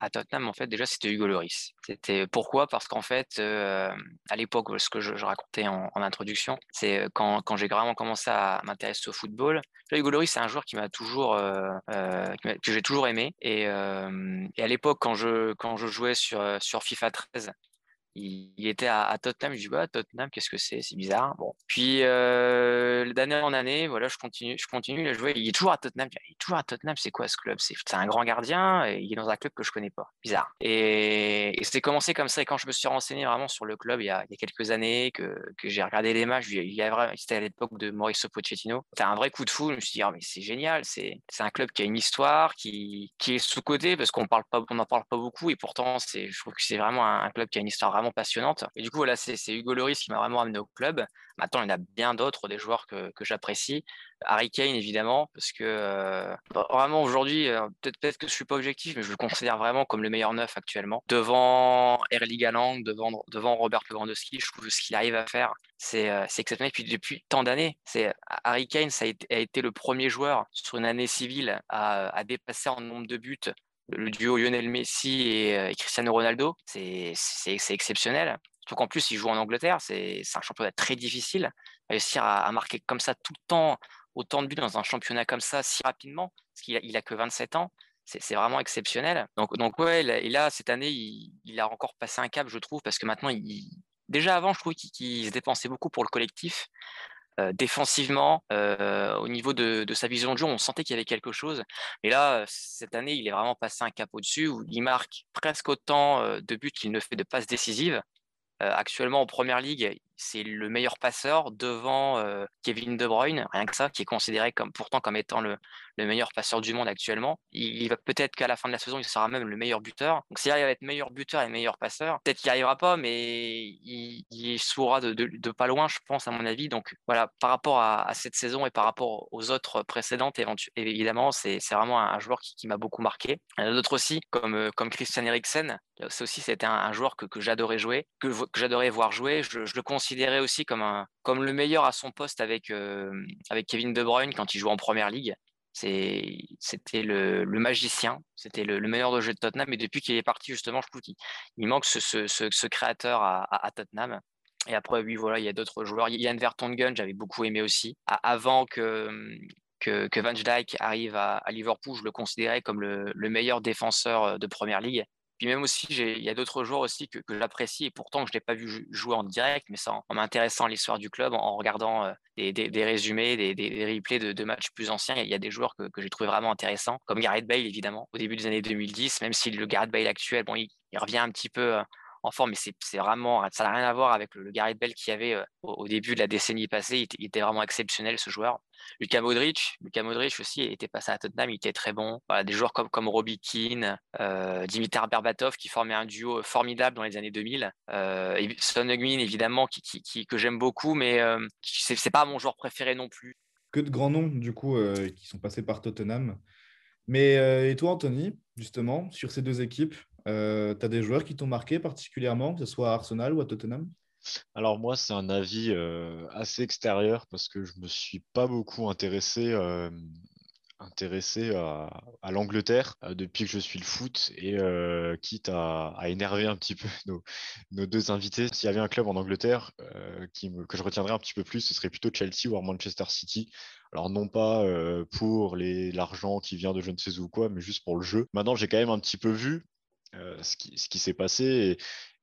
à Tottenham, en fait, déjà, c'était Hugo Loris. C'était pourquoi? Parce qu'en fait, à l'époque, ce que je, racontais en, introduction, c'est quand, quand j'ai vraiment commencé à m'intéresser au football. Hugo Loris, c'est un joueur qui m'a toujours, que j'ai toujours aimé. Et, et à l'époque, quand je, quand je jouais sur, sur FIFA 13, il, était à, Tottenham. Je dis bah, Tottenham, qu'est-ce que c'est? C'est bizarre. Bon. Puis euh, d'année en année, voilà, je continue, je continue à jouer. Il est toujours à Tottenham. Il est toujours à Tottenham. C'est quoi ce club? C'est un grand gardien. Et il est dans un club que je connais pas. Bizarre. Et, c'était commencé comme ça. Et quand je me suis renseigné vraiment sur le club il y a, quelques années, que, que j'ai regardé les matchs, il y a c'était à l'époque de Mauricio Pochettino. C'était un vrai coup de fou. Je me suis dit ah, mais c'est génial. C'est un club qui a une histoire, qui, qui est sous côté parce qu'on n'en parle pas beaucoup. Et pourtant, c'est, je trouve que c'est vraiment un, un club qui a une histoire vraiment passionnante. Et du coup, voilà, c'est Hugo Loris qui m'a vraiment amené au club. Maintenant, il y en a bien d'autres, des joueurs que, que j'apprécie. Harry Kane, évidemment, parce que euh, vraiment aujourd'hui, euh, peut-être peut que je suis pas objectif, mais je le considère vraiment comme le meilleur neuf actuellement. Devant Erling Haaland, devant, devant Robert Lewandowski, je trouve ce qu'il arrive à faire, c'est euh, exceptionnel. Puis depuis tant d'années, c'est Harry Kane, ça a été, a été, le premier joueur sur une année civile à, à dépasser en nombre de buts le duo Lionel Messi et, Cristiano Ronaldo, c'est exceptionnel. Surtout qu'en plus, il joue en Angleterre, c'est un championnat très difficile. Réussir à, marquer comme ça tout le temps, autant de buts dans un championnat comme ça si rapidement, parce qu'il a, il a que 27 ans, c'est vraiment exceptionnel. Donc, donc ouais, et là, cette année, il, a encore passé un cap, je trouve, parce que maintenant, il, déjà avant, je trouve qu'il se dépensait beaucoup pour le collectif. Défensivement, au niveau de, sa vision de jeu, on sentait qu'il y avait quelque chose. Mais là, cette année, il est vraiment passé un cap au-dessus où il marque presque autant de buts qu'il ne fait de passes décisives. actuellement en première ligue, c'est le meilleur passeur devant Kevin De Bruyne, rien que ça, qui est considéré pourtant comme étant le, le meilleur passeur du monde actuellement. Il, va peut-être qu'à la fin de la saison, il sera même le meilleur buteur. Donc s'il arrive à être meilleur buteur et meilleur passeur, peut-être qu'il n'y arrivera pas, mais il, il de, pas loin, je pense, à mon avis. Donc voilà, par rapport à, cette saison et par rapport aux autres précédentes, évidemment, c'est vraiment un, joueur qui, m'a beaucoup marqué. D'autres aussi, comme, Christian Eriksen. Ça aussi, c'était un, joueur que, j'adorais jouer, que, j'adorais voir jouer. Je, le considérais aussi comme, le meilleur à son poste avec, euh, avec Kevin De Bruyne quand il jouait en première ligue. C'était le, magicien, c'était le, meilleur de jeu de Tottenham. Et depuis qu'il est parti, justement, je trouve qu'il il manque ce, ce, ce, créateur à, Tottenham. Et après, oui, voilà, il y a d'autres joueurs. Yann Vertonghen, j'avais beaucoup aimé aussi. avant que, que, que Van Dijk arrive à, Liverpool, je le considérais comme le, le meilleur défenseur de première ligue. Puis même aussi, il y a d'autres joueurs aussi que, j'apprécie et pourtant je ne l'ai pas vu jouer en direct, mais en, m'intéressant à l'histoire du club, en, regardant euh, des, résumés, des, replays de, matchs plus anciens, il y, a des joueurs que, j'ai trouvé vraiment intéressants, comme Gareth Bale évidemment, au début des années 2010, même si le Gareth Bale actuel, bon, il, il revient un petit peu euh, en forme, mais c'est vraiment, ça n'a rien à voir avec le, Gareth Bale qu'il y avait euh, au, début de la décennie passée. Il, était vraiment exceptionnel ce joueur. Lucas Modric, Lucas Modric aussi était passé à Tottenham, il était très bon. Des joueurs comme, comme Robbie Keane, euh, Dimitar Berbatov qui formaient un duo formidable dans les années 2000. Euh, Son Heung-min évidemment qui, qui, que j'aime beaucoup, mais euh, c'est pas mon joueur préféré non plus. Que de grands noms du coup qui sont passés par Tottenham. Mais et toi Anthony, justement, sur ces deux équipes, Euh, tu as des joueurs qui t'ont marqué particulièrement, que ce soit à Arsenal ou à Tottenham? Alors moi, c'est un avis assez extérieur parce que je ne me suis pas beaucoup intéressé intéressé à, l'Angleterre euh, depuis que je suis le foot et euh, quitte à, énerver un petit peu nos, deux invités. S'il y avait un club en Angleterre euh, que je retiendrais un petit peu plus, ce serait plutôt Chelsea ou Manchester City. Alors non pas pour l'argent qui vient de je ne sais où quoi, mais juste pour le jeu. Maintenant, j'ai quand même un petit peu vu ce qui, ce qui s'est passé.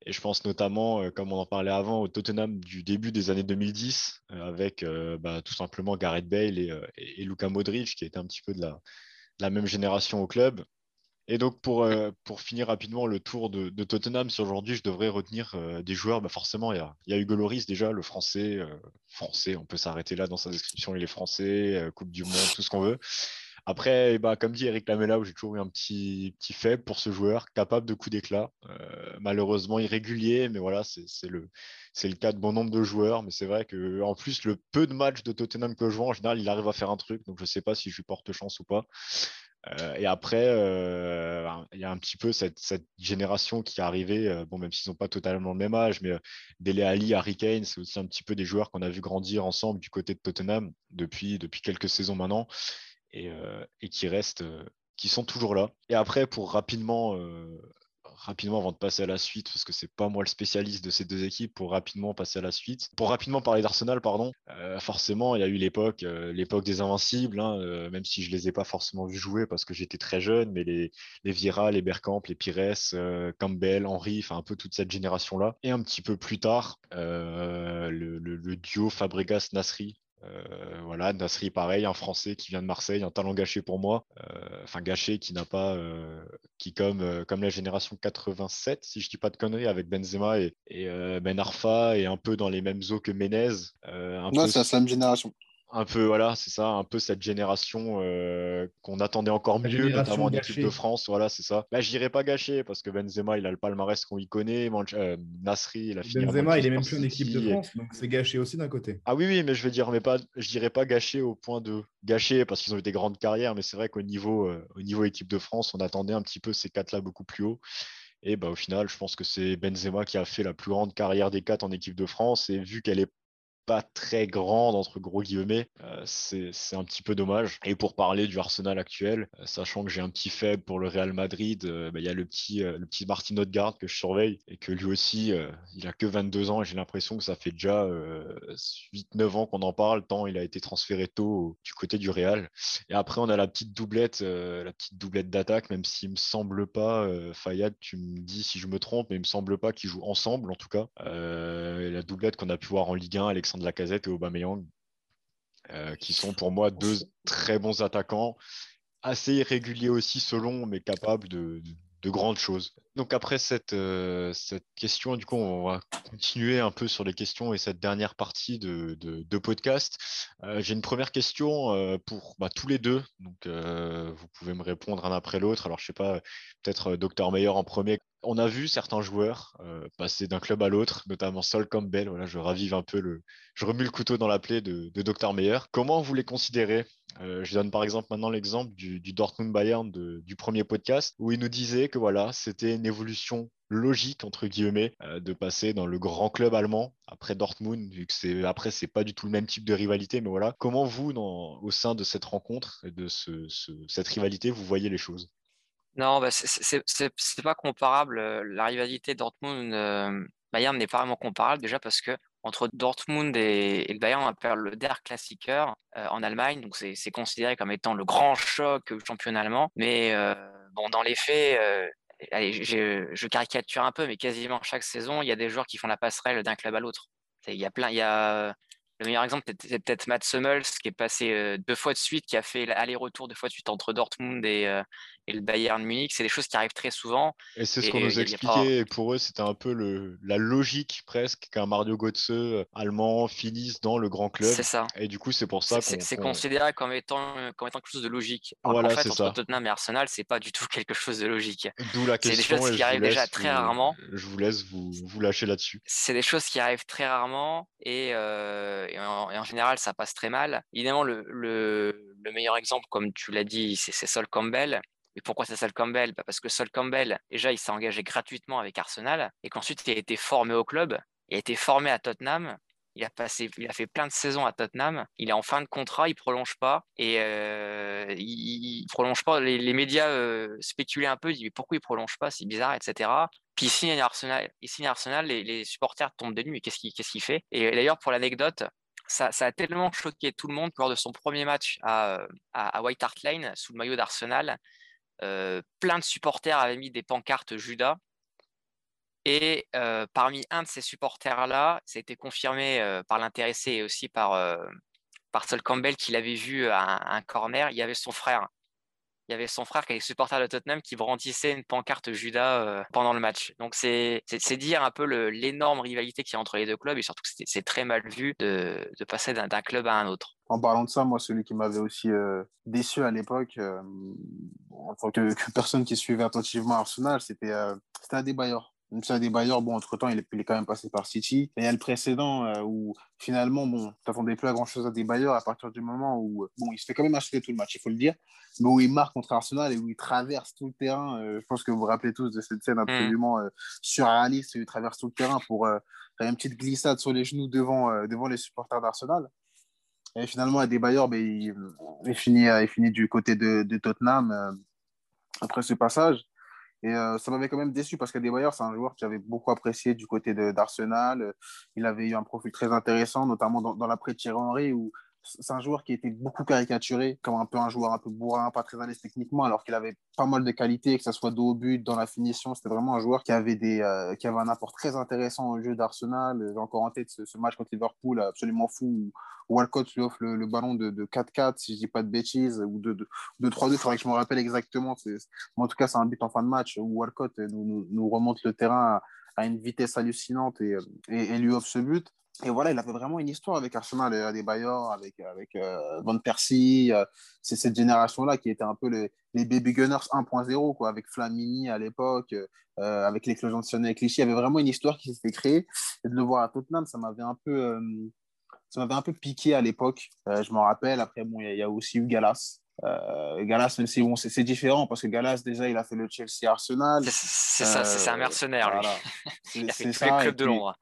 Et je pense notamment, euh, comme on en parlait avant, au Tottenham du début des années 2010, euh, avec euh, bah, tout simplement Gareth Bale et, et, Luka Modric, qui étaient un petit peu de la, même génération au club. Et donc, pour, pour finir rapidement le tour de, Tottenham, si aujourd'hui je devrais retenir des joueurs, bah forcément, il y a, y a, Hugo Loris déjà, le français. français, on peut s'arrêter là dans sa description, il est français, Coupe du Monde, tout ce qu'on veut. Après, bah, comme dit Eric Lamela, j'ai toujours eu un petit, petit faible pour ce joueur, capable de coups d'éclat. Euh, malheureusement irrégulier, mais voilà, c'est le, le cas de bon nombre de joueurs. Mais c'est vrai qu'en plus, le peu de matchs de Tottenham que je vois, en général, il arrive à faire un truc. Donc, je ne sais pas si je lui porte chance ou pas. Euh, et après, euh, il y a un petit peu cette, cette génération qui est arrivée, bon, même s'ils n'ont pas totalement le même âge, mais Dele Ali, Harry Kane, c'est aussi un petit peu des joueurs qu'on a vu grandir ensemble du côté de Tottenham depuis, depuis quelques saisons maintenant. Euh, et, qui restent, euh, qui sont toujours là. Et après, pour rapidement, euh, rapidement avant de passer à la suite, parce que c'est pas moi le spécialiste de ces deux équipes, pour rapidement passer à la suite, pour rapidement parler d'Arsenal, pardon, forcément, il y a eu l'époque, l'époque des Invincibles, hein, même si je les ai pas forcément vus jouer parce que j'étais très jeune, mais les, les les Bergkamp, les Pires, Campbell, Henry, enfin un peu toute cette génération-là. Et un petit peu plus tard, le, le, duo Fabregas-Nasri, euh, voilà, Nasri, pareil, un Français qui vient de Marseille, un talent gâché pour moi. Euh, enfin, gâché qui n'a pas, euh, qui comme, comme la génération 87, si je dis pas de conneries, avec Benzema et, Ben Arfa, et un peu dans les mêmes eaux que Menez. non, c'est la même génération un peu, voilà, c'est ça, un peu cette génération euh, qu'on attendait encore mieux, notamment en équipe de France. Voilà, c'est ça. Là, je dirais pas gâché parce que Benzema, il a le palmarès qu'on y connaît. Euh, Nasri, il a fini. Benzema, il est même plus en équipe de France, donc c'est gâché aussi d'un côté. Ah oui, oui, mais je veux dire, mais pas, je dirais pas gâché au point de gâché parce qu'ils ont eu des grandes carrières, mais c'est vrai qu'au niveau, euh, au niveau équipe de France, on attendait un petit peu ces quatre-là beaucoup plus haut. Et bah, au final, je pense que c'est Benzema qui a fait la plus grande carrière des quatre en équipe de France. Et vu qu'elle est pas très grande, entre gros guillemets. Euh, c'est un petit peu dommage. Et pour parler du Arsenal actuel, euh, sachant que j'ai un petit faible pour le Real Madrid, euh, bah, il y a le petit, le petit Martin Odegaard que je surveille et que lui aussi, il a que 22 ans et j'ai l'impression que ça fait déjà 8-9 ans qu'on en parle, tant il a été transféré tôt du côté du Real. Et après, on a la petite doublette, la petite doublette d'attaque, même s'il me semble pas, Fayad, tu me dis si je me trompe, mais il me semble pas qu'ils jouent ensemble en tout cas. la doublette qu'on a pu voir en Ligue 1, Alexandre de Lacazette et Aubameyang, euh, qui sont pour moi deux très bons attaquants, assez irréguliers aussi selon, mais capables de, grandes choses. Donc après cette, euh, cette question, du coup, on va continuer un peu sur les questions et cette dernière partie de, de, podcast. Euh, j'ai une première question pour bah, tous les deux. Donc vous pouvez me répondre un après l'autre. Alors je sais pas, peut-être Docteur Meyer en premier on a vu certains joueurs euh, passer d'un club à l'autre, notamment Sol Campbell. Voilà, je ravive un peu le, je remue le couteau dans la plaie de, Dr Meyer. Comment vous les considérez? Euh, Je donne par exemple maintenant l'exemple du, Dortmund Bayern du premier podcast où il nous disait que voilà, c'était une évolution logique entre guillemets euh, de passer dans le grand club allemand après Dortmund vu que c'est après c'est pas du tout le même type de rivalité mais voilà comment vous au sein de cette rencontre et de cette rivalité vous voyez les choses? Non, bah, c'est pas comparable. La rivalité Dortmund-Bayern n'est pas vraiment comparable déjà parce que entre Dortmund et, Bayern, on appelle le Der Klassiker en Allemagne, donc c'est considéré comme étant le grand choc championnat allemand. Mais bon, dans les faits, allez, je, caricature un peu, mais quasiment chaque saison, il y a des joueurs qui font la passerelle d'un club à l'autre. Il y a plein, il y a le meilleur exemple, c'est peut-être Matt Summels, qui est passé euh, deux fois de suite, qui a fait l'aller-retour deux fois de suite entre Dortmund et, euh, le Bayern Munich. C'est des choses qui arrivent très souvent. Et c'est ce qu'on nous expliquait. Et pour eux, c'était un peu le, la logique presque qu'un Mario Götze euh, allemand finisse dans le grand club. C'est ça. Et du coup, c'est pour ça qu'on. C'est considéré comme étant, comme étant quelque chose de logique. voilà, en fait, entre Tottenham et Arsenal, c'est pas du tout quelque chose de logique. D'où la question. C'est des choses qui arrivent déjà très rarement. Je vous laisse vous, vous lâcher là-dessus. C'est des choses qui arrivent très rarement et et en, général, ça passe très mal. Évidemment, le, meilleur exemple, comme tu l'as dit, c'est Sol Campbell. Et pourquoi c'est Sol Campbell? Bah, Parce que Sol Campbell, déjà, il s'est engagé gratuitement avec Arsenal et qu'ensuite, il a été formé au club. Il a été formé à Tottenham. Il a, passé, il a fait plein de saisons à Tottenham. Il est en fin de contrat, il prolonge pas. Et euh, il, prolonge pas. Les, médias euh, spéculaient un peu, ils disaient pourquoi il prolonge pas, c'est bizarre, etc. Puis il signe Arsenal, il signe Arsenal les, supporters tombent de nuit, mais qu'est-ce qu'il fait? Et d'ailleurs, pour l'anecdote, ça, a tellement choqué tout le monde lors de son premier match à, à, White Hart Lane, sous le maillot d'Arsenal, euh, plein de supporters avaient mis des pancartes Judas. Et euh, parmi un de ces supporters-là, ça a été confirmé euh, par l'intéressé et aussi par, par Sol Campbell qui l'avait vu à un, corner, il y avait son frère il y avait son frère qui est supporter de Tottenham qui brandissait une pancarte Judas euh, pendant le match. Donc c'est dire un peu l'énorme rivalité qu'il y a entre les deux clubs et surtout c'est très mal vu de, passer d'un club à un autre. En parlant de ça, moi, celui qui m'avait aussi euh, déçu à l'époque, euh, en tant que, personne qui suivait attentivement Arsenal, c'était Adebayor. Ça, des bailleurs, bon, entre-temps, il, est quand même passé par City. Et il y a le précédent euh, où, finalement, bon, tu n'attendais plus à grand-chose à des bailleurs à partir du moment où, euh, bon, il se fait quand même acheter tout le match, il faut le dire, mais où il marque contre Arsenal et où il traverse tout le terrain. Euh, je pense que vous vous rappelez tous de cette scène mm. absolument surréaliste où il traverse tout le terrain pour faire une petite glissade sur les genoux devant, devant les supporters d'Arsenal. Et finalement, à des bailleurs, ben, il, finit, il finit du côté de, de Tottenham après ce passage. Et euh, ça m'avait quand même déçu parce qu'Adebayor, c'est un joueur que j'avais beaucoup apprécié du côté d'Arsenal. Il avait eu un profil très intéressant, notamment dans, dans l'après-Thierry Henry, c'est un joueur qui était beaucoup caricaturé, comme un peu un joueur un peu bourrin, pas très à techniquement, alors qu'il avait pas mal de qualités, que ce soit dos au but, dans la finition. C'était vraiment un joueur qui avait, des, euh, qui avait un apport très intéressant au jeu d'Arsenal. J'ai encore en tête ce, match contre Liverpool absolument fou où Walcott lui offre le, ballon de, 4-4, si je dis pas de bêtises, ou de, 3-2, il faudrait que je me rappelle exactement. En tout cas, c'est un but en fin de match où Walcott nous, nous, remonte le terrain à, une vitesse hallucinante et, et lui offre ce but. Et voilà, il avait vraiment une histoire avec Arsenal, et des Bayor, avec, avec euh, Van Persie. Euh, c'est cette génération-là qui était un peu les, les Baby Gunners 1.0, quoi, avec Flamini à l'époque, euh, avec l'éclosion de Sonny et Clichy. Il y avait vraiment une histoire qui s'était créée. Et de le voir à Tottenham, ça m'avait un peu, ça m'avait un peu piqué à l'époque. je m'en rappelle. Après, bon, il y, a aussi eu Galas. Galas, même si bon, c'est différent parce que Galas, déjà, il a fait le Chelsea Arsenal. C'est ça, c'est un mercenaire, lui. il a fait tous les clubs de Londres.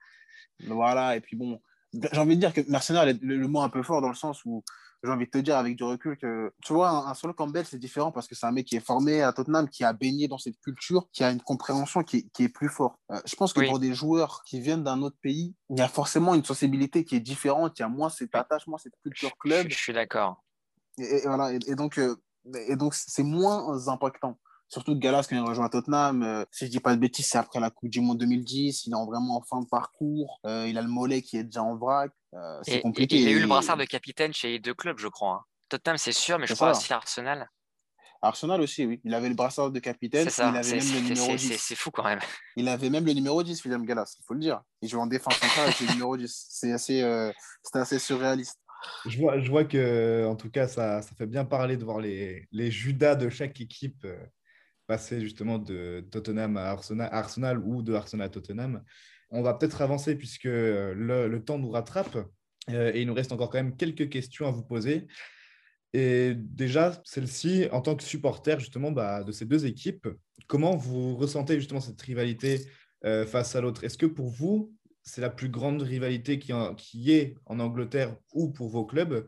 Voilà, et puis bon, j'ai envie de dire que mercenaire est le, mot un peu fort dans le sens où j'ai envie de te dire avec du recul que, tu vois, un, solo Campbell, c'est différent parce que c'est un mec qui est formé à Tottenham, qui a baigné dans cette culture, qui a une compréhension qui est, plus forte. Euh, je pense que pour des joueurs qui viennent d'un autre pays, il y a forcément une sensibilité qui est différente, il y a moins cet attachement, cette culture club. Je, suis d'accord. Et, voilà, et, donc, euh, et donc c'est moins impactant. Surtout Galas, quand il rejoint Tottenham, euh, si je dis pas de bêtises, c'est après la Coupe du Monde 2010. Il est vraiment en fin de parcours. Euh, il a le mollet qui est déjà en vrac. Euh, c'est compliqué. il a eu le brassard de capitaine chez les deux clubs, je crois. Hein. Tottenham, c'est sûr, mais je crois aussi Arsenal. Arsenal aussi, oui. Il avait le brassard de capitaine. C'est ça, c'est fou quand même. Il avait même le numéro 10, William Gallas, il faut le dire. Il joue en défense centrale avec le numéro 10. C'est assez, assez surréaliste. Je vois, je vois que, en tout cas, ça, ça fait bien parler de voir les, les Judas de chaque équipe passer justement de Tottenham à Arsenal, ou de Arsenal à Tottenham. On va peut-être avancer puisque le, temps nous rattrape euh, et il nous reste encore quand même quelques questions à vous poser. Et déjà, celle-ci, en tant que supporter justement bah, de ces deux équipes, comment vous ressentez justement cette rivalité euh, face à l'autre? Est-ce que pour vous, c'est la plus grande rivalité qui, qui, est en Angleterre ou pour vos clubs?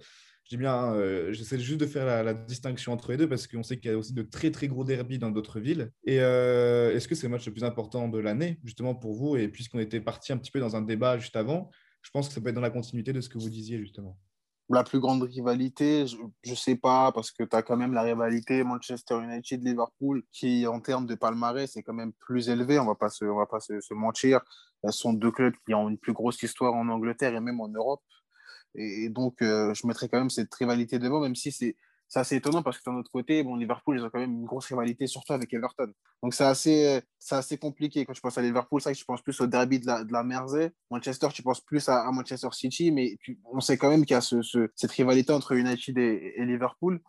Je bien, euh, j'essaie juste de faire la, distinction entre les deux parce qu'on sait qu'il y a aussi de très très gros derbies dans d'autres villes. Et euh, est-ce que c'est le match le plus important de l'année justement pour vous? Et puisqu'on était parti un petit peu dans un débat juste avant, je pense que ça peut être dans la continuité de ce que vous disiez justement. La plus grande rivalité, je ne sais pas, parce que tu as quand même la rivalité Manchester United-Liverpool, qui en termes de palmarès est quand même plus élevée, on ne va pas, va pas se mentir. Ce sont deux clubs qui ont une plus grosse histoire en Angleterre et même en Europe. Et, donc, euh, je mettrais quand même cette rivalité devant, même si c'est assez étonnant parce que d'un autre côté, bon, Liverpool, ils ont quand même une grosse rivalité, surtout avec Everton. Donc, c'est assez, assez compliqué. Quand tu penses à Liverpool, c'est vrai que tu penses plus au derby de la, de la Mersey. Manchester, tu penses plus à, Manchester City, mais on sait quand même qu'il y a ce, cette rivalité entre United et, Liverpool.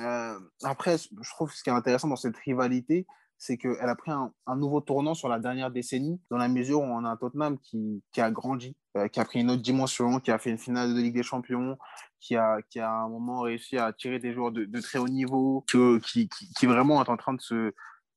Euh, après, je trouve ce qui est intéressant dans cette rivalité, c'est qu'elle a pris un, nouveau tournant sur la dernière décennie, dans la mesure où on a un Tottenham qui, qui a grandi, euh, qui a pris une autre dimension, qui a fait une finale de Ligue des Champions, qui a, qui a à un moment réussi à attirer des joueurs de, de très haut niveau, qui, qui, qui, vraiment est en train de, se,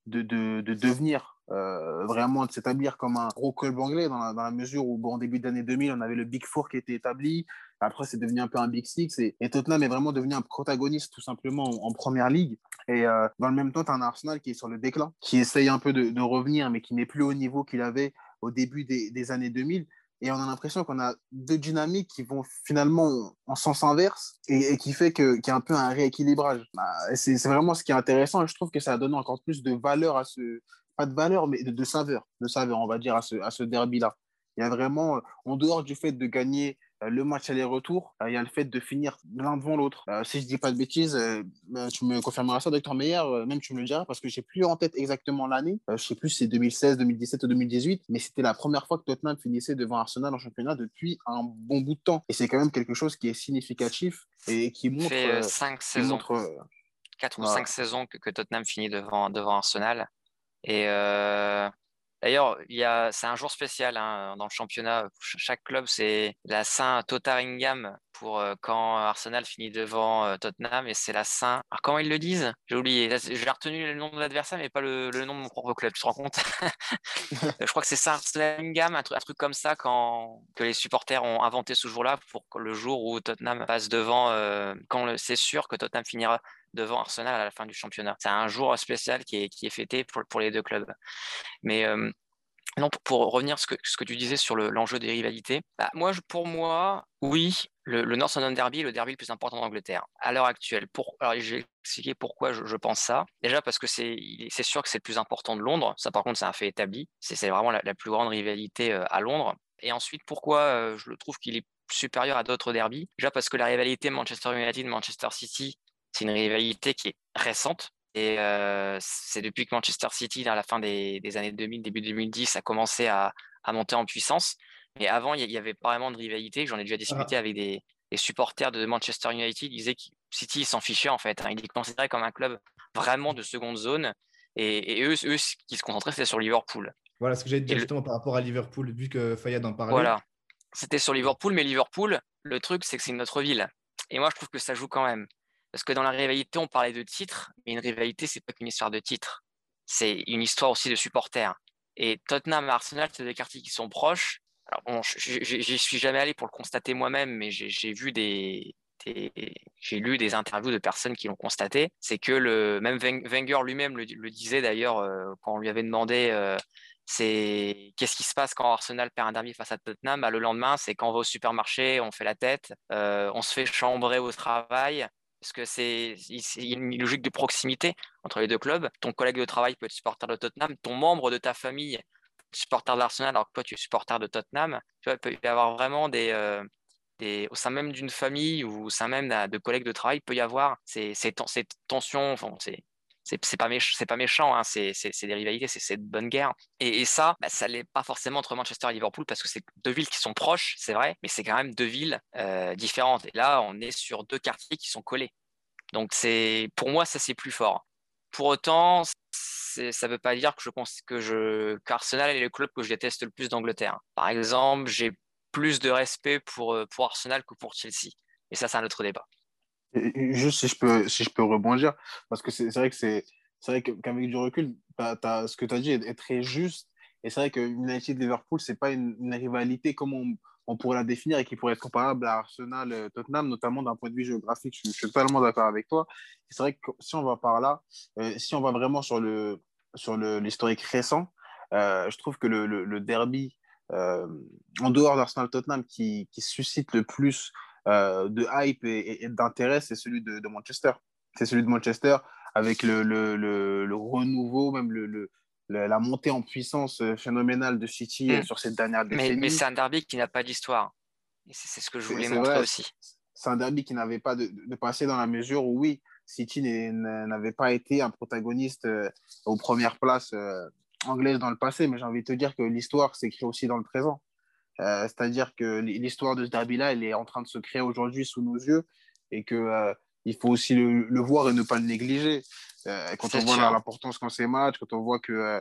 de, de, de devenir euh, vraiment de s'établir comme un gros club anglais dans la, dans la mesure où, bon, en début d'année 2000, on avait le Big Four qui était établi. Après, c'est devenu un peu un Big Six. Et, Tottenham est vraiment devenu un protagoniste, tout simplement, en, première ligue. Et euh, dans le même temps, tu as un Arsenal qui est sur le déclin, qui essaye un peu de, de revenir, mais qui n'est plus au niveau qu'il avait au début des, des années 2000. Et on a l'impression qu'on a deux dynamiques qui vont finalement en sens inverse et, qui fait qu'il y a un peu un rééquilibrage. Bah, c'est vraiment ce qui est intéressant et je trouve que ça a donné encore plus de valeur à ce, pas de valeur, mais de, saveur, de saveur, on va dire, à ce, à ce derby-là. Il y a vraiment, en dehors du fait de gagner le match aller-retour, euh, il y a le fait de finir l'un devant l'autre. Euh, si je dis pas de bêtises, tu me confirmeras ça, docteur Meyer, même tu me le diras, parce que j'ai plus en tête exactement l'année. je sais plus si c'est 2016, 2017 ou 2018, mais c'était la première fois que Tottenham finissait devant Arsenal en championnat depuis un bon bout de temps. Et c'est quand même quelque chose qui est significatif et qui montre. Fait 5 saisons. 4 ou 5 saisons que, que, Tottenham finit devant, devant Arsenal. Et euh, D'ailleurs, c'est un jour spécial hein, dans le championnat. Chaque club, c'est la Saint Totaringham pour euh, quand Arsenal finit devant euh, Tottenham et c'est la Saint. Alors, comment ils le disent? J'ai oublié. J'ai retenu le nom de l'adversaire, mais pas le, nom de mon propre club. Tu te rends compte? Je crois que c'est Saint Totaringham, un, truc comme ça, quand que les supporters ont inventé ce jour-là pour le jour où Tottenham passe devant. Euh, quand c'est sûr que Tottenham finira devant Arsenal à la fin du championnat. C'est un jour spécial qui est, qui est fêté pour, pour les deux clubs. Mais euh, non, pour, revenir sur ce que, ce que tu disais sur l'enjeu des rivalités, bah, moi, pour moi, oui, le, North London Derby est le derby le plus important d'Angleterre à l'heure actuelle. Pour, alors, je vais expliquer pourquoi je, pense ça. Déjà parce que c'est sûr que c'est le plus important de Londres. Ça, par contre, c'est un fait établi. C'est vraiment la, plus grande rivalité euh, à Londres. Et ensuite, pourquoi euh, je le trouve qu'il est supérieur à d'autres derbys Déjà parce que la rivalité Manchester United-Manchester City c'est une rivalité qui est récente. Et euh, c'est depuis que Manchester City, dans la fin des, années 2000, début 2010, a commencé à, monter en puissance. Mais avant, il n'y avait pas vraiment de rivalité. J'en ai déjà discuté ah. avec des, supporters de Manchester United. Ils disaient que City s'en fichait en fait. Hein. Ils le considéraient comme un club vraiment de seconde zone. Et, eux, eux, ce qui se concentraient, c'était sur Liverpool. Voilà ce que j'ai dit justement par rapport à Liverpool, vu que Fayad en parlait. Voilà. C'était sur Liverpool, mais Liverpool, le truc, c'est que c'est notre ville. Et moi, je trouve que ça joue quand même. Parce que dans la rivalité, on parlait de titres, mais une rivalité, c'est pas qu'une histoire de titres. C'est une histoire aussi de supporters. Et Tottenham et Arsenal, c'est des quartiers qui sont proches. Alors bon, j'y suis jamais allé pour le constater moi-même, mais j'ai vu j'ai lu des interviews de personnes qui l'ont constaté. C'est que le même Wenger lui-même le, disait d'ailleurs euh, quand on lui avait demandé euh, c'est qu'est-ce qui se passe quand Arsenal perd un derby face à Tottenham? Bah, Le lendemain, c'est quand on va au supermarché, on fait la tête, euh, on se fait chambrer au travail, parce que c'est une logique de proximité entre les deux clubs. Ton collègue de travail peut être supporter de Tottenham, ton membre de ta famille supporter de l'Arsenal alors que toi tu es supporter de Tottenham. Tu vois, il peut y avoir vraiment des, euh, au sein même d'une famille ou au sein même de collègues de travail, il peut y avoir ces, ces, ces tensions, c'est pas, pas méchant, hein, c'est des rivalités, c'est de bonne guerre. Et, ça, bah, ça l'est pas forcément entre Manchester et Liverpool parce que c'est deux villes qui sont proches, c'est vrai, mais c'est quand même deux villes euh, différentes. Et là, on est sur deux quartiers qui sont collés. Donc c'est pour moi, ça c'est plus fort. Pour autant, ça ne veut pas dire que je pense que je qu'Arsenal est le club que je déteste le plus d'Angleterre. Par exemple, j'ai plus de respect pour, euh, pour Arsenal que pour Chelsea. Et ça, c'est un autre débat. Juste si je peux, si je peux rebondir, parce que c'est vrai que c'est vrai qu'avec du recul, ce que tu as dit est, très juste. Et c'est vrai que United-Liverpool, ce n'est pas une, rivalité comme on, on, pourrait la définir et qui pourrait être comparable à Arsenal-Tottenham, notamment d'un point de vue géographique. Je, suis totalement d'accord avec toi. C'est vrai que si on va par là, euh, si on va vraiment sur le sur l'historique récent, euh, je trouve que le, le, derby euh, en dehors d'Arsenal-Tottenham qui, qui, suscite le plus euh, de hype et, d'intérêt, c'est celui de, Manchester. C'est celui de Manchester avec le, le, le, renouveau, même le, la montée en puissance euh, phénoménale de City euh, hmm. sur cette dernière décennie. Mais, c'est un derby qui n'a pas d'histoire. C'est ce que je voulais montrer aussi. C'est un derby qui n'avait pas de, de, passé dans la mesure où, oui, City n'avait pas été un protagoniste aux premières places anglaises dans le passé, mais j'ai envie de te dire que l'histoire s'écrit aussi dans le présent. Euh, c'est-à-dire que l'histoire de ce derby-là, elle est en train de se créer aujourd'hui sous nos yeux et que euh, il faut aussi le, voir et ne pas le négliger. quand on voit l'importance quand ces matchs, quand on voit que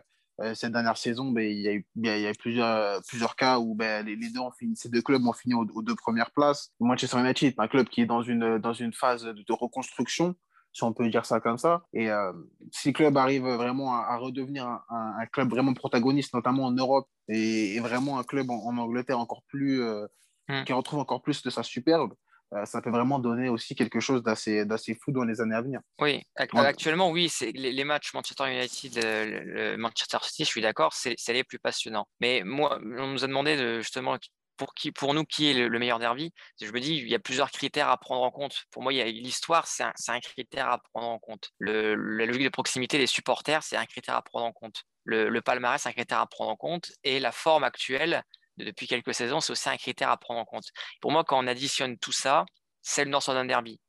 cette dernière saison, ben, il, y a eu, il y a plusieurs, plusieurs cas où ben, les, deux ont fini, ces deux clubs ont fini aux, deux premières places. Manchester United, un club qui est dans une, dans une phase de reconstruction, si on peut dire ça comme ça. Et euh, si le club arrive vraiment à, redevenir un, club vraiment protagoniste, notamment en Europe, et, vraiment un club en, Angleterre encore plus, euh, hmm. qui retrouve encore plus de sa superbe, euh, ça peut vraiment donner aussi quelque chose d'assez, d'assez fou dans les années à venir. Oui, actuellement, oui, c'est les, les, matchs Manchester United, le, Manchester City, je suis d'accord, c'est, c'est les plus passionnants. Mais moi, on nous a demandé de, justement pour, qui, pour nous, qui est le, meilleur derby Je me dis, il y a plusieurs critères à prendre en compte. Pour moi, l'histoire, c'est un, un, critère à prendre en compte. Le, la logique de proximité des supporters, c'est un critère à prendre en compte. Le, palmarès, c'est un critère à prendre en compte. Et la forme actuelle, depuis quelques saisons, c'est aussi un critère à prendre en compte. Pour moi, quand on additionne tout ça, c'est le North London Derby.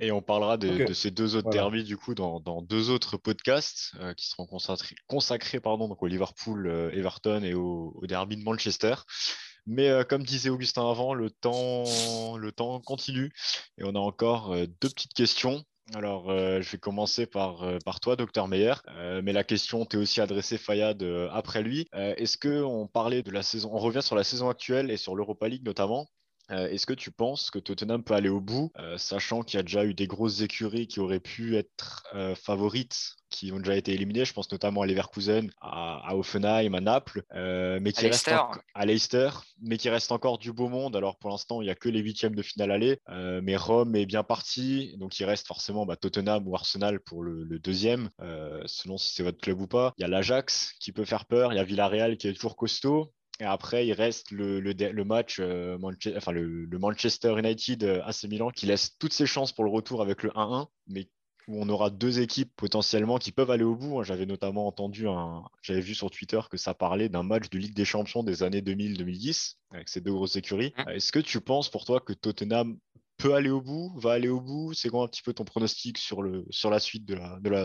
Et on parlera de, ces deux autres derbys du coup dans, deux autres podcasts euh, qui seront consacrés, consacrés pardon, donc au Liverpool, euh, Everton et au, au, derby de Manchester. Mais euh, comme disait Augustin avant, le temps, continue et on a encore euh, deux petites questions. Alors, euh, je vais commencer par, par toi, docteur Meyer. mais la question t'est aussi adressée, Fayad, après lui. Est-ce qu'on parlait de la saison, on revient sur la saison actuelle et sur l'Europa League notamment Est-ce que tu penses que Tottenham peut aller au bout, sachant qu'il y a déjà eu des grosses écuries qui auraient pu être favorites qui ont déjà été éliminés. Je pense notamment à Leverkusen, à, Offenheim, à Naples, euh, mais qui à reste à Leicester, mais qui reste encore du beau monde. Alors pour l'instant, il n'y a que les huitièmes de finale aller, euh, mais Rome est bien parti, donc il reste forcément bah, Tottenham ou Arsenal pour le, deuxième, euh, selon si c'est votre club ou pas. Il y a l'Ajax qui peut faire peur, il y a Villarreal qui est toujours costaud. Et après, il reste le, le, match, enfin, le, le, Manchester United AC Milan qui laisse toutes ses chances pour le retour avec le 1-1, mais où on aura deux équipes potentiellement qui peuvent aller au bout. J'avais notamment entendu, un... j'avais vu sur Twitter que ça parlait d'un match de Ligue des Champions des années 2000-2010 avec ces deux grosses écuries. Mmh. Est-ce que tu penses pour toi que Tottenham peut aller au bout, va aller au bout? C'est quoi un petit peu ton pronostic sur, le... sur la suite de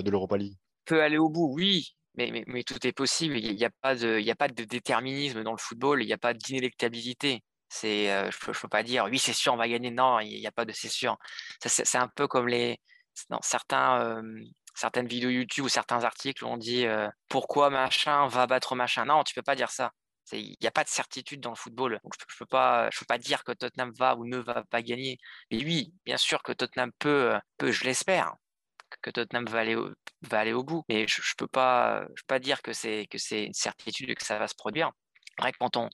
l'Europa de League? Peut aller au bout, oui. Mais, mais, tout est possible. Il n'y a, pas de, a pas de déterminisme dans le football, il n'y a pas d'inélectabilité. C'est, euh, je ne peux, pas dire, oui, c'est sûr, on va gagner. Non, il n'y a pas de c'est sûr. C'est un peu comme les, dans certains, certaines vidéos YouTube ou certains articles où on dit pourquoi machin va battre machin. Non, tu peux pas dire ça. Il n'y a pas de certitude dans le football. Je ne peux, pas, je peux pas dire que Tottenham va ou ne va pas gagner. Mais oui, bien sûr que Tottenham peut, je l'espère, que Tottenham va aller au, va aller au bout. Mais je ne je peux pas dire que c'est une certitude et que ça va se produire. Vrai que quand on,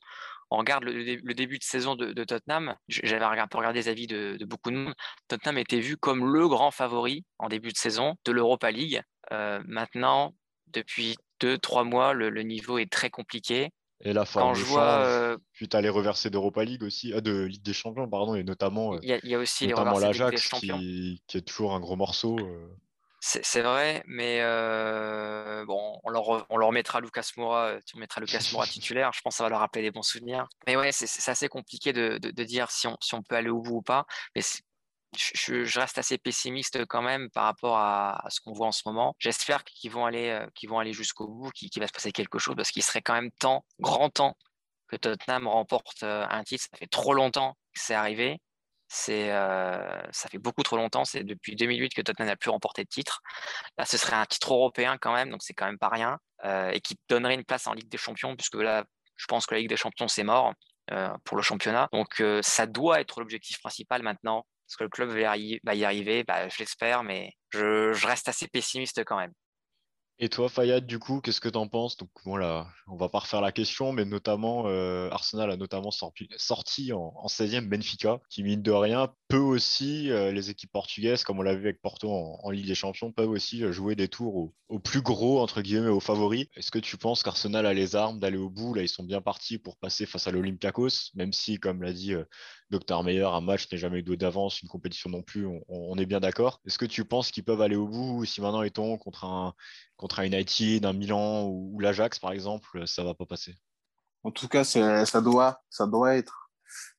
on regarde le, début de saison de, Tottenham, j'avais un peu regardé les avis de, beaucoup de monde, Tottenham était vu comme le grand favori en début de saison de l'Europa League. Euh, maintenant, depuis deux, trois mois, le, niveau est très compliqué. Et la forme Quand je vois, euh, puis tu as les reversés d'Europa League aussi, ah, de Ligue des Champions, pardon, et notamment, il y, a, aussi l'Ajax qui, qui, est toujours un gros morceau. Euh. C'est vrai, mais euh, bon, on leur, on leur mettra Lucas Moura, euh, on mettra Lucas Moura titulaire. Je pense que ça va leur rappeler des bons souvenirs. Mais ouais, c'est assez compliqué de, de, dire si on, si on peut aller au bout ou pas. Mais je, je, reste assez pessimiste quand même par rapport à, ce qu'on voit en ce moment. J'espère qu'ils vont aller, qu'ils vont aller jusqu'au bout, qu'il va se passer quelque chose, parce qu'il serait quand même temps, grand temps, que Tottenham remporte un titre. Ça fait trop longtemps que c'est arrivé. Euh, ça fait beaucoup trop longtemps. C'est depuis 2008 que Tottenham n'a plus remporté de titre. Là, ce serait un titre européen quand même, donc c'est quand même pas rien. Euh, et qui donnerait une place en Ligue des Champions, puisque là, je pense que la Ligue des Champions, c'est mort euh, pour le championnat. Donc, ça doit être l'objectif principal maintenant. Est-ce que le club va y arriver bah, Je l'espère, mais je reste assez pessimiste quand même. Et toi, Fayad, du coup, qu'est-ce que tu en penses? Donc, voilà, on va pas refaire la question, mais notamment, euh, Arsenal a notamment sorti, sorti en, 16e Benfica, qui, mine de rien, peut aussi, les équipes portugaises, comme on l'a vu avec Porto en, Ligue des Champions, peuvent aussi jouer des tours au, plus gros, entre guillemets, aux favoris. Est-ce que tu penses qu'Arsenal a les armes d'aller au bout? Là, ils sont bien partis pour passer face à l'Olympiakos, même si, comme l'a dit Docteur Meyer, un match n'est jamais doué d'avance, une compétition non plus, on, est bien d'accord. Est-ce que tu penses qu'ils peuvent aller au bout si maintenant tombent contre un, contre un United, un Milan ou, l'Ajax par exemple, ça va pas passer? En tout cas, ça doit, ça doit être.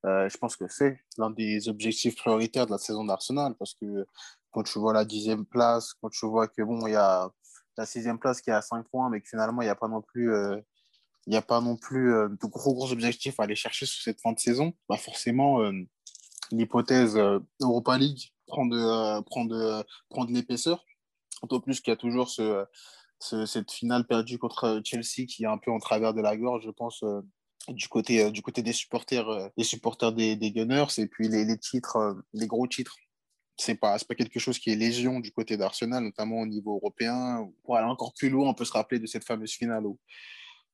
Euh, je pense que c'est l'un des objectifs prioritaires de la saison d'Arsenal parce que quand tu vois la dixième place, quand tu vois que bon, il y a la sixième place qui est à 5 points, mais que finalement, il n'y a pas non plus euh, n'y a pas non plus euh, de gros, gros objectifs à aller chercher sur cette fin de saison, bah forcément, euh, l'hypothèse euh, Europa League prend de, prend de, prend de l'épaisseur. D'autant plus qu'il y a toujours ce, cette finale perdue contre Chelsea qui est un peu en travers de la gorge, je pense, du côté, du côté des supporters, des, supporters des, des Gunners. Et puis les, titres, les gros titres c'est pas, pas quelque chose qui est légion du côté d'Arsenal, notamment au niveau européen. Pour aller encore plus loin, on peut se rappeler de cette fameuse finale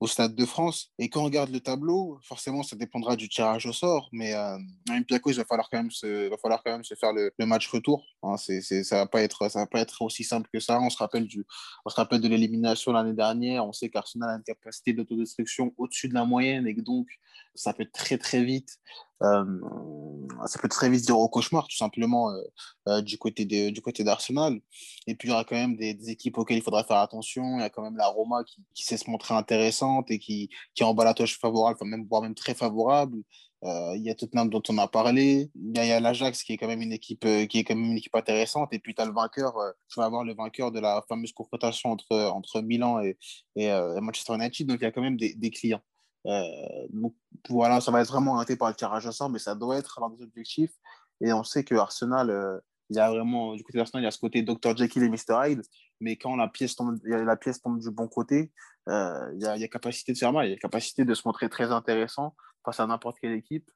au Stade de France. Et quand on regarde le tableau, forcément, ça dépendra du tirage au sort. Mais euh, à il va falloir quand même se, va falloir quand même se faire le, match retour. Hein, c'est, ça va, pas être, ça va pas être aussi simple que ça. On se rappelle, du, on se rappelle de l'élimination l'année dernière. On sait qu'Arsenal a une capacité d'autodestruction au-dessus de la moyenne et que donc, ça peut très, très vite ça peut très vite dire au cauchemar, tout simplement, euh, euh, du côté du côté d'Arsenal. Et puis, il y aura quand même des, équipes auxquelles il faudra faire attention. Il y a quand même la Roma qui, sait se montrer intéressante et qui, qui est en balatage favorable, enfin même, voire même très favorable. il y a Tottenham dont on a parlé. Il y a, l'Ajax qui est quand même une équipe qui est quand même une équipe intéressante. Et puis tu as le vainqueur. tu vas avoir le vainqueur de la fameuse confrontation entre, entre Milan et, et, Manchester United. Donc il y a quand même des clients. Euh, donc voilà, ça va être vraiment arrêté par le tirage au sort, mais ça doit être l'un des objectifs. Et on sait que Arsenal, euh, il a vraiment, du côté d'Arsenal, il y a ce côté Dr. Jekyll et Mr. Hyde, mais quand la pièce tombe, la pièce tombe du bon côté, euh, il, y a, capacité de faire mal, il y a capacité de se montrer très intéressant face à n'importe quelle équipe.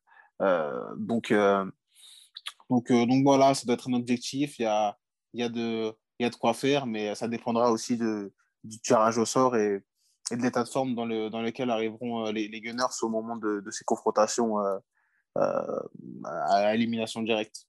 donc, donc, donc voilà, ça doit être un objectif. Il y a, il y a, de, il y a de quoi faire, mais ça dépendra aussi de, du tirage au sort et de l'état de forme dans, le, dans lequel arriveront euh, les, Gunners au moment de, de ces confrontations euh, euh, à élimination directe.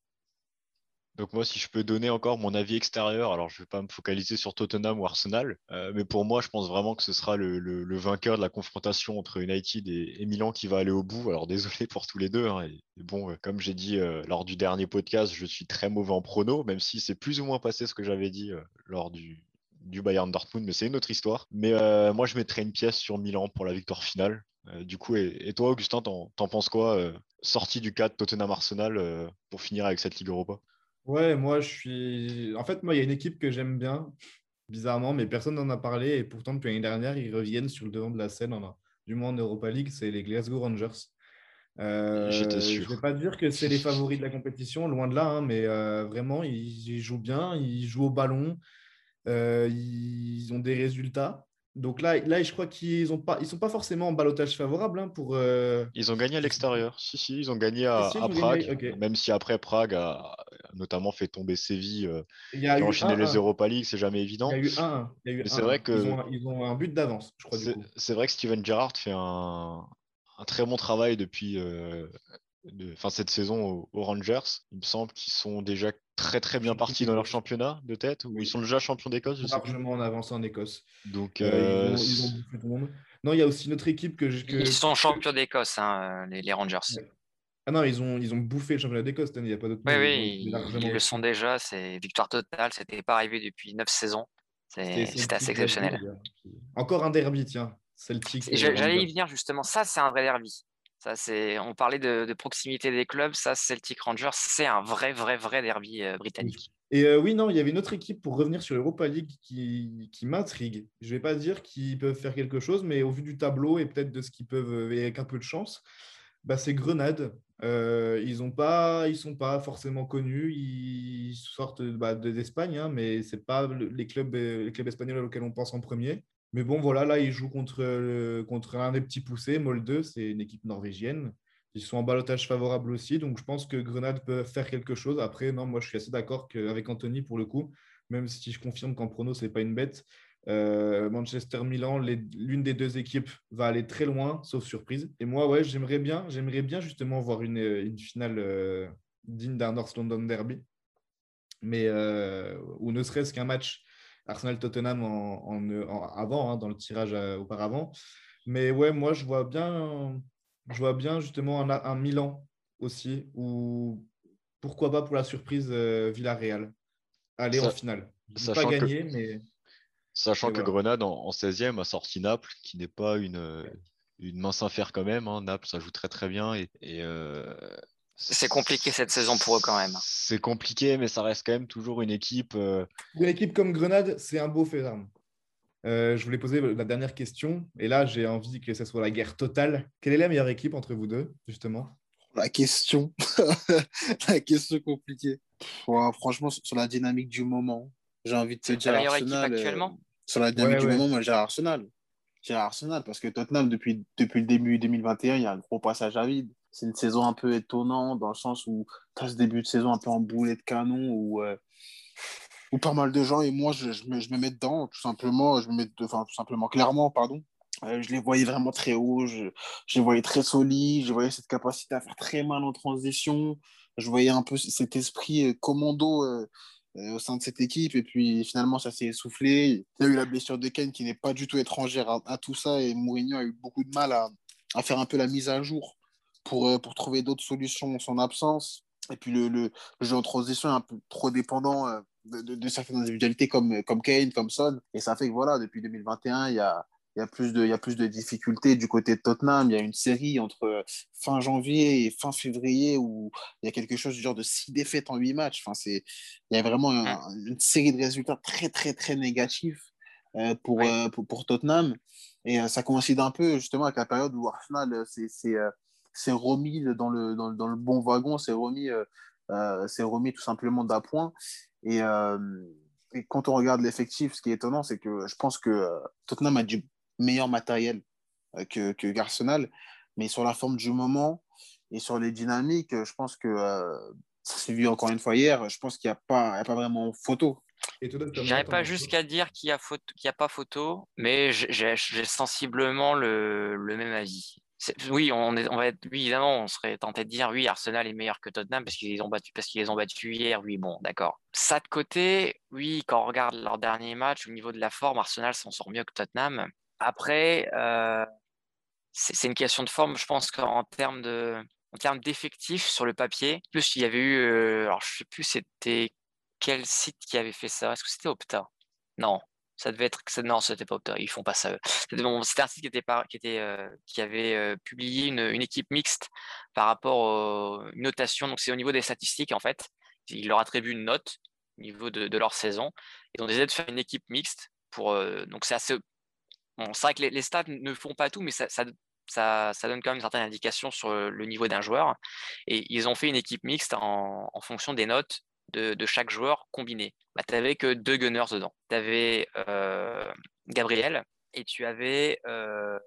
Donc moi, si je peux donner encore mon avis extérieur, alors je ne vais pas me focaliser sur Tottenham ou Arsenal, mais pour moi, je pense vraiment que ce sera le, le, vainqueur de la confrontation entre United et, Milan qui va aller au bout. Alors désolé pour tous les deux. Hein, et, bon, comme j'ai dit lors du dernier podcast, je suis très mauvais en prono, même si c'est plus ou moins passé ce que j'avais dit lors du, du Bayern Dortmund, mais c'est une autre histoire. Mais euh, moi, je mettrais une pièce sur Milan pour la victoire finale. Euh, du coup, et, toi, Augustin, t'en, penses quoi euh, Sortie du cadre Tottenham-Arsenal pour finir avec cette Ligue Europa? Ouais, moi, je suis. En fait, moi, il y a une équipe que j'aime bien, bizarrement, mais personne n'en a parlé. Et pourtant, depuis l'année dernière, ils reviennent sur le devant de la scène, du moins en Europa League, c'est les Glasgow Rangers. Sûr. Je ne vais pas dire que c'est les favoris de la compétition, loin de là, hein, mais vraiment, ils, jouent bien, ils jouent au ballon. Euh, ils ont des résultats. Donc là, là je crois qu'ils ne ils sont pas forcément en balotage favorable. Hein, pour, euh, Ils ont gagné à l'extérieur. Si, si, ils ont gagné à, Prague. Même si après Prague a notamment fait tomber Séville, euh, qui a enchaîné les Europa League, c'est jamais évident. Il y a eu un. C'est vrai que ils ont, ils ont, un but d'avance, je crois. C'est vrai que Steven Gerrard fait un, un très bon travail depuis de, cette saison aux, Rangers. Il me semble qu'ils sont déjà très très bien partis dans leur championnat de tête, ou ils sont déjà champions d'Écosse. Largement en avance en Écosse. Donc, euh, ils, ont, bouffé tout le monde. Non, il y a aussi notre équipe que. Ils sont champions d'Écosse, hein, les, Rangers. Ah non, ils ont, ils ont bouffé le championnat d'Écosse, il n'y a pas d'autre. Oui, oui, ils, le sont déjà, c'est victoire totale, c'était pas arrivé depuis neuf saisons. C'était assez exceptionnel. Encore un derby, tiens. Celtic. J'allais y venir justement, ça c'est un vrai derby. Ça, c'est, on parlait de, proximité des clubs, ça, Celtic Rangers, c'est un vrai, vrai, vrai derby euh, britannique. Et euh, oui, non, il y avait une autre équipe pour revenir sur l'Europa League qui, qui m'intrigue. Je ne vais pas dire qu'ils peuvent faire quelque chose, mais au vu du tableau et peut-être de ce qu'ils peuvent, euh, avec un peu de chance, bah, c'est Grenade. ils ne pas, ils sont pas forcément connus. Ils sortent bah, d'Espagne, hein, mais ce pas les clubs, les clubs espagnols auxquels on pense en premier. Mais bon, voilà, là, ils jouent contre, euh, contre un des petits poussés, Molde, c'est une équipe norvégienne. Ils sont en balotage favorable aussi, donc je pense que Grenade peut faire quelque chose. Après, non, moi, je suis assez d'accord avec Anthony pour le coup, même si je confirme qu'en prono, ce n'est pas une bête. Euh, Manchester-Milan, l'une des deux équipes va aller très loin, sauf surprise. Et moi, ouais, j'aimerais bien, j'aimerais bien justement voir une, une finale euh, digne d'un North London Derby, mais ou ne serait-ce qu'un match Arsenal-Tottenham en, avant, hein, dans le tirage euh, auparavant. Mais ouais, moi, je vois bien, je vois bien justement un, Milan aussi, ou pourquoi pas pour la surprise euh, Villarreal, aller en finale. Pas gagner, mais. Sachant que Grenade en, 16e a sorti Naples, qui n'est pas une, une mince affaire quand même. Hein. Naples, ça joue très très bien. Et, euh, c'est compliqué cette saison pour eux quand même. C'est compliqué, mais ça reste quand même toujours une équipe. Euh, une équipe comme Grenade, c'est un beau fait d'armes. Euh, je voulais poser la dernière question, et là j'ai envie que ce soit la guerre totale. Quelle est la meilleure équipe entre vous deux, justement? La question, la question compliquée. franchement, sur la dynamique du moment, j'ai envie de te dire Arsenal. actuellement? sur la dynamique du moment, moi j'ai Arsenal. J'ai Arsenal parce que Tottenham, depuis, depuis le début 2021, il y a un gros passage à vide. C'est une saison un peu étonnante dans le sens où tu as ce début de saison un peu en boulet de canon où, où pas mal de gens, et moi je, je, me, je me, mets dedans, tout simplement, je me mets, enfin, tout simplement, clairement, pardon. je les voyais vraiment très hauts, je, je, les voyais très solides, je voyais cette capacité à faire très mal en transition, je voyais un peu cet esprit commando euh, au sein de cette équipe. Et puis finalement, ça s'est essoufflé. Il y a eu la blessure de Ken qui n'est pas du tout étrangère à, tout ça. Et Mourinho a eu beaucoup de mal à, à faire un peu la mise à jour pour, euh, pour trouver d'autres solutions en son absence. Et puis le, le, jeu en transition est un peu trop dépendant euh, de, de, certaines individualités comme, comme Kane, comme Son. Et ça fait que voilà, depuis 2021, il y a, il y, a plus de, il y a plus de difficultés du côté de Tottenham. Il y a une série entre fin janvier et fin février où il y a quelque chose du genre de six défaites en huit matchs. Enfin, c'est, il y a vraiment une série de résultats très, très, très négatifs euh, pour, euh, pour, pour, Tottenham. Et euh, ça coïncide un peu justement avec la période où Arsenal s'est remis dans le, dans, dans, le bon wagon, s'est remis, s'est remis tout simplement d'appoint. Et, et quand on regarde l'effectif, ce qui est étonnant, c'est que je pense que Tottenham a du meilleur matériel euh, que, que Arsenal. Mais sur la forme du moment et sur les dynamiques, je pense que euh, ça s'est vu encore une fois hier. Je pense qu'il n'y a, pas, a pas vraiment photo. Je n'irai pas jusqu'à dire qu'il n'y a, a, pas photo, mais j'ai sensiblement le, le, même avis. Oui, on, va être, évidemment, on serait tenté de dire oui, Arsenal est meilleur que Tottenham parce qu'ils ont battu, parce qu'ils les ont battus hier. Oui, bon, d'accord. Ça de côté, oui, quand on regarde leur dernier match, au niveau de la forme, Arsenal s'en sort mieux que Tottenham. Après, euh, c'est une question de forme. Je pense qu'en termes en termes d'effectifs sur le papier, plus il y avait eu, euh, alors je sais plus c'était quel site qui avait fait ça. Est-ce que c'était Opta? Non, ça devait être non, c'était pas. Ils font pas ça. C'était un site qui était euh, qui avait publié une, une, équipe mixte par rapport aux notations. Donc c'est au niveau des statistiques en fait. Ils leur attribuent une note au niveau de, de leur saison. Et ont décidé de faire une équipe mixte pour. donc c'est assez c'est vrai que les, stats ne font pas tout, mais ça, ça, ça, donne quand même une certaine indication sur le niveau d'un joueur. Et ils ont fait une équipe mixte en, en fonction des notes de, chaque joueur combiné. Bah, tu n'avais que deux gunners dedans. Tu avais euh, Gabriel et tu avais. Euh,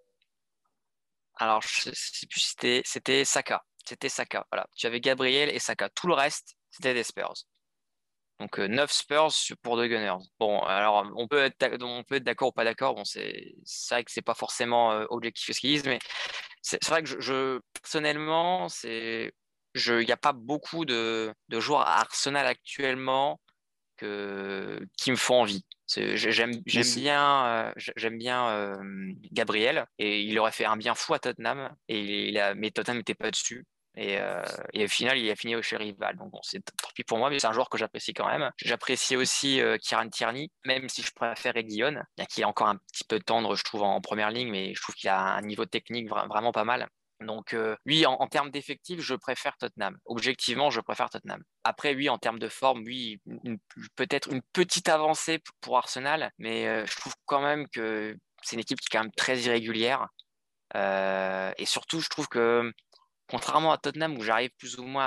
alors, je sais plus si c'était, c'était Saka. C'était Saka. Voilà. Tu avais Gabriel et Saka. Tout le reste, c'était des Spurs. Donc 9 euh, Spurs pour deux Gunners. Bon, alors on peut être, être d'accord ou pas d'accord. Bon, c'est vrai que c'est pas forcément euh, objectif ce qu'ils disent, mais c'est vrai que je, personnellement, c'est il n'y a pas beaucoup de, de, joueurs à Arsenal actuellement que, qui me font envie. J'aime bien, euh, j'aime bien Gabriel et il aurait fait un bien fou à Tottenham et il a, mais Tottenham n'était pas dessus. Euh, et, au final, il a fini chez Rival. Donc, bon, c'est tant pis pour moi, mais c'est un joueur que j'apprécie quand même. J'apprécie aussi euh, Kieran Tierney, même si je préfère Guillaume, qui est encore un petit peu tendre, je trouve, en première ligne, mais je trouve qu'il a un niveau technique vraiment pas mal. Donc, euh, oui, en, termes d'effectifs, je préfère Tottenham. Objectivement, je préfère Tottenham. Après, oui, en termes de forme, oui, peut-être une petite avancée pour Arsenal, mais je trouve quand même que c'est une équipe qui est quand même très irrégulière. et surtout, je trouve que Contrairement à Tottenham, où j'arrive plus ou moins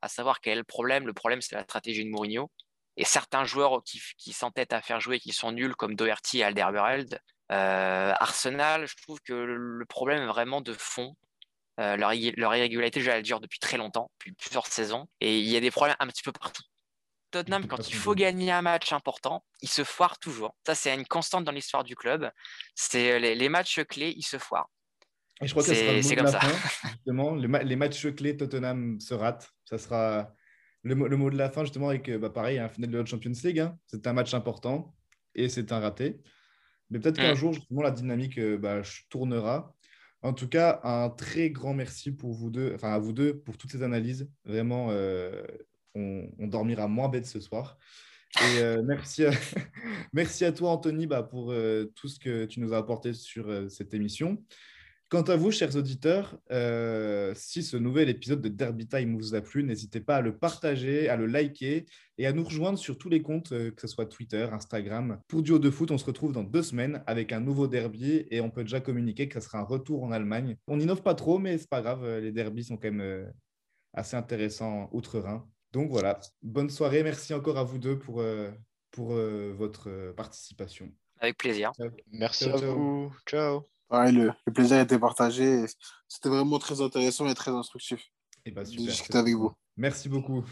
à, savoir quel est le problème, le problème, c'est la stratégie de Mourinho. Et certains joueurs qui, s'entêtent à faire jouer, qui sont nuls, comme Doherty et Alderweireld, euh, Arsenal, je trouve que le problème est vraiment de fond. Euh, leur, leur, irrégularité, elle dure depuis très longtemps, depuis plusieurs saisons. Et il y a des problèmes un petit peu partout. Tottenham, quand il faut gagner un match important, il se foire toujours. Ça, c'est une constante dans l'histoire du club. C'est les, les, matchs clés, ils se foirent. Et je crois que ça mot de la fin, justement. Les, matchs clés, Tottenham se rate. Ça sera le, mot de la fin, justement, avec, bah, pareil, un final de la Champions League. Hein. C'est un match important et c'est un raté. Mais peut-être qu'un mm. jour, justement, la dynamique euh, bah, tournera. En tout cas, un très grand merci pour vous deux, enfin à vous deux, pour toutes ces analyses. Vraiment, euh, on, dormira moins bête ce soir. Et euh, merci, à, merci à toi, Anthony, bah, pour tout ce que tu nous as apporté sur cette émission. Quant à vous, chers auditeurs, euh, si ce nouvel épisode de Derby Time vous a plu, n'hésitez pas à le partager, à le liker et à nous rejoindre sur tous les comptes, euh, que ce soit Twitter, Instagram. Pour Duo de foot, on se retrouve dans deux semaines avec un nouveau derby et on peut déjà communiquer que ce sera un retour en Allemagne. On n'innove pas trop, mais c'est pas grave, euh, les derbys sont quand même assez intéressants outre-Rhin. Donc voilà, bonne soirée, merci encore à vous deux pour, pour euh, votre participation. Avec plaisir. Merci Ciao, à ciao. vous. Ciao. Ouais, le, le plaisir a été partagé. C'était vraiment très intéressant et très instructif Et bah, de super. discuter avec vous. Merci beaucoup.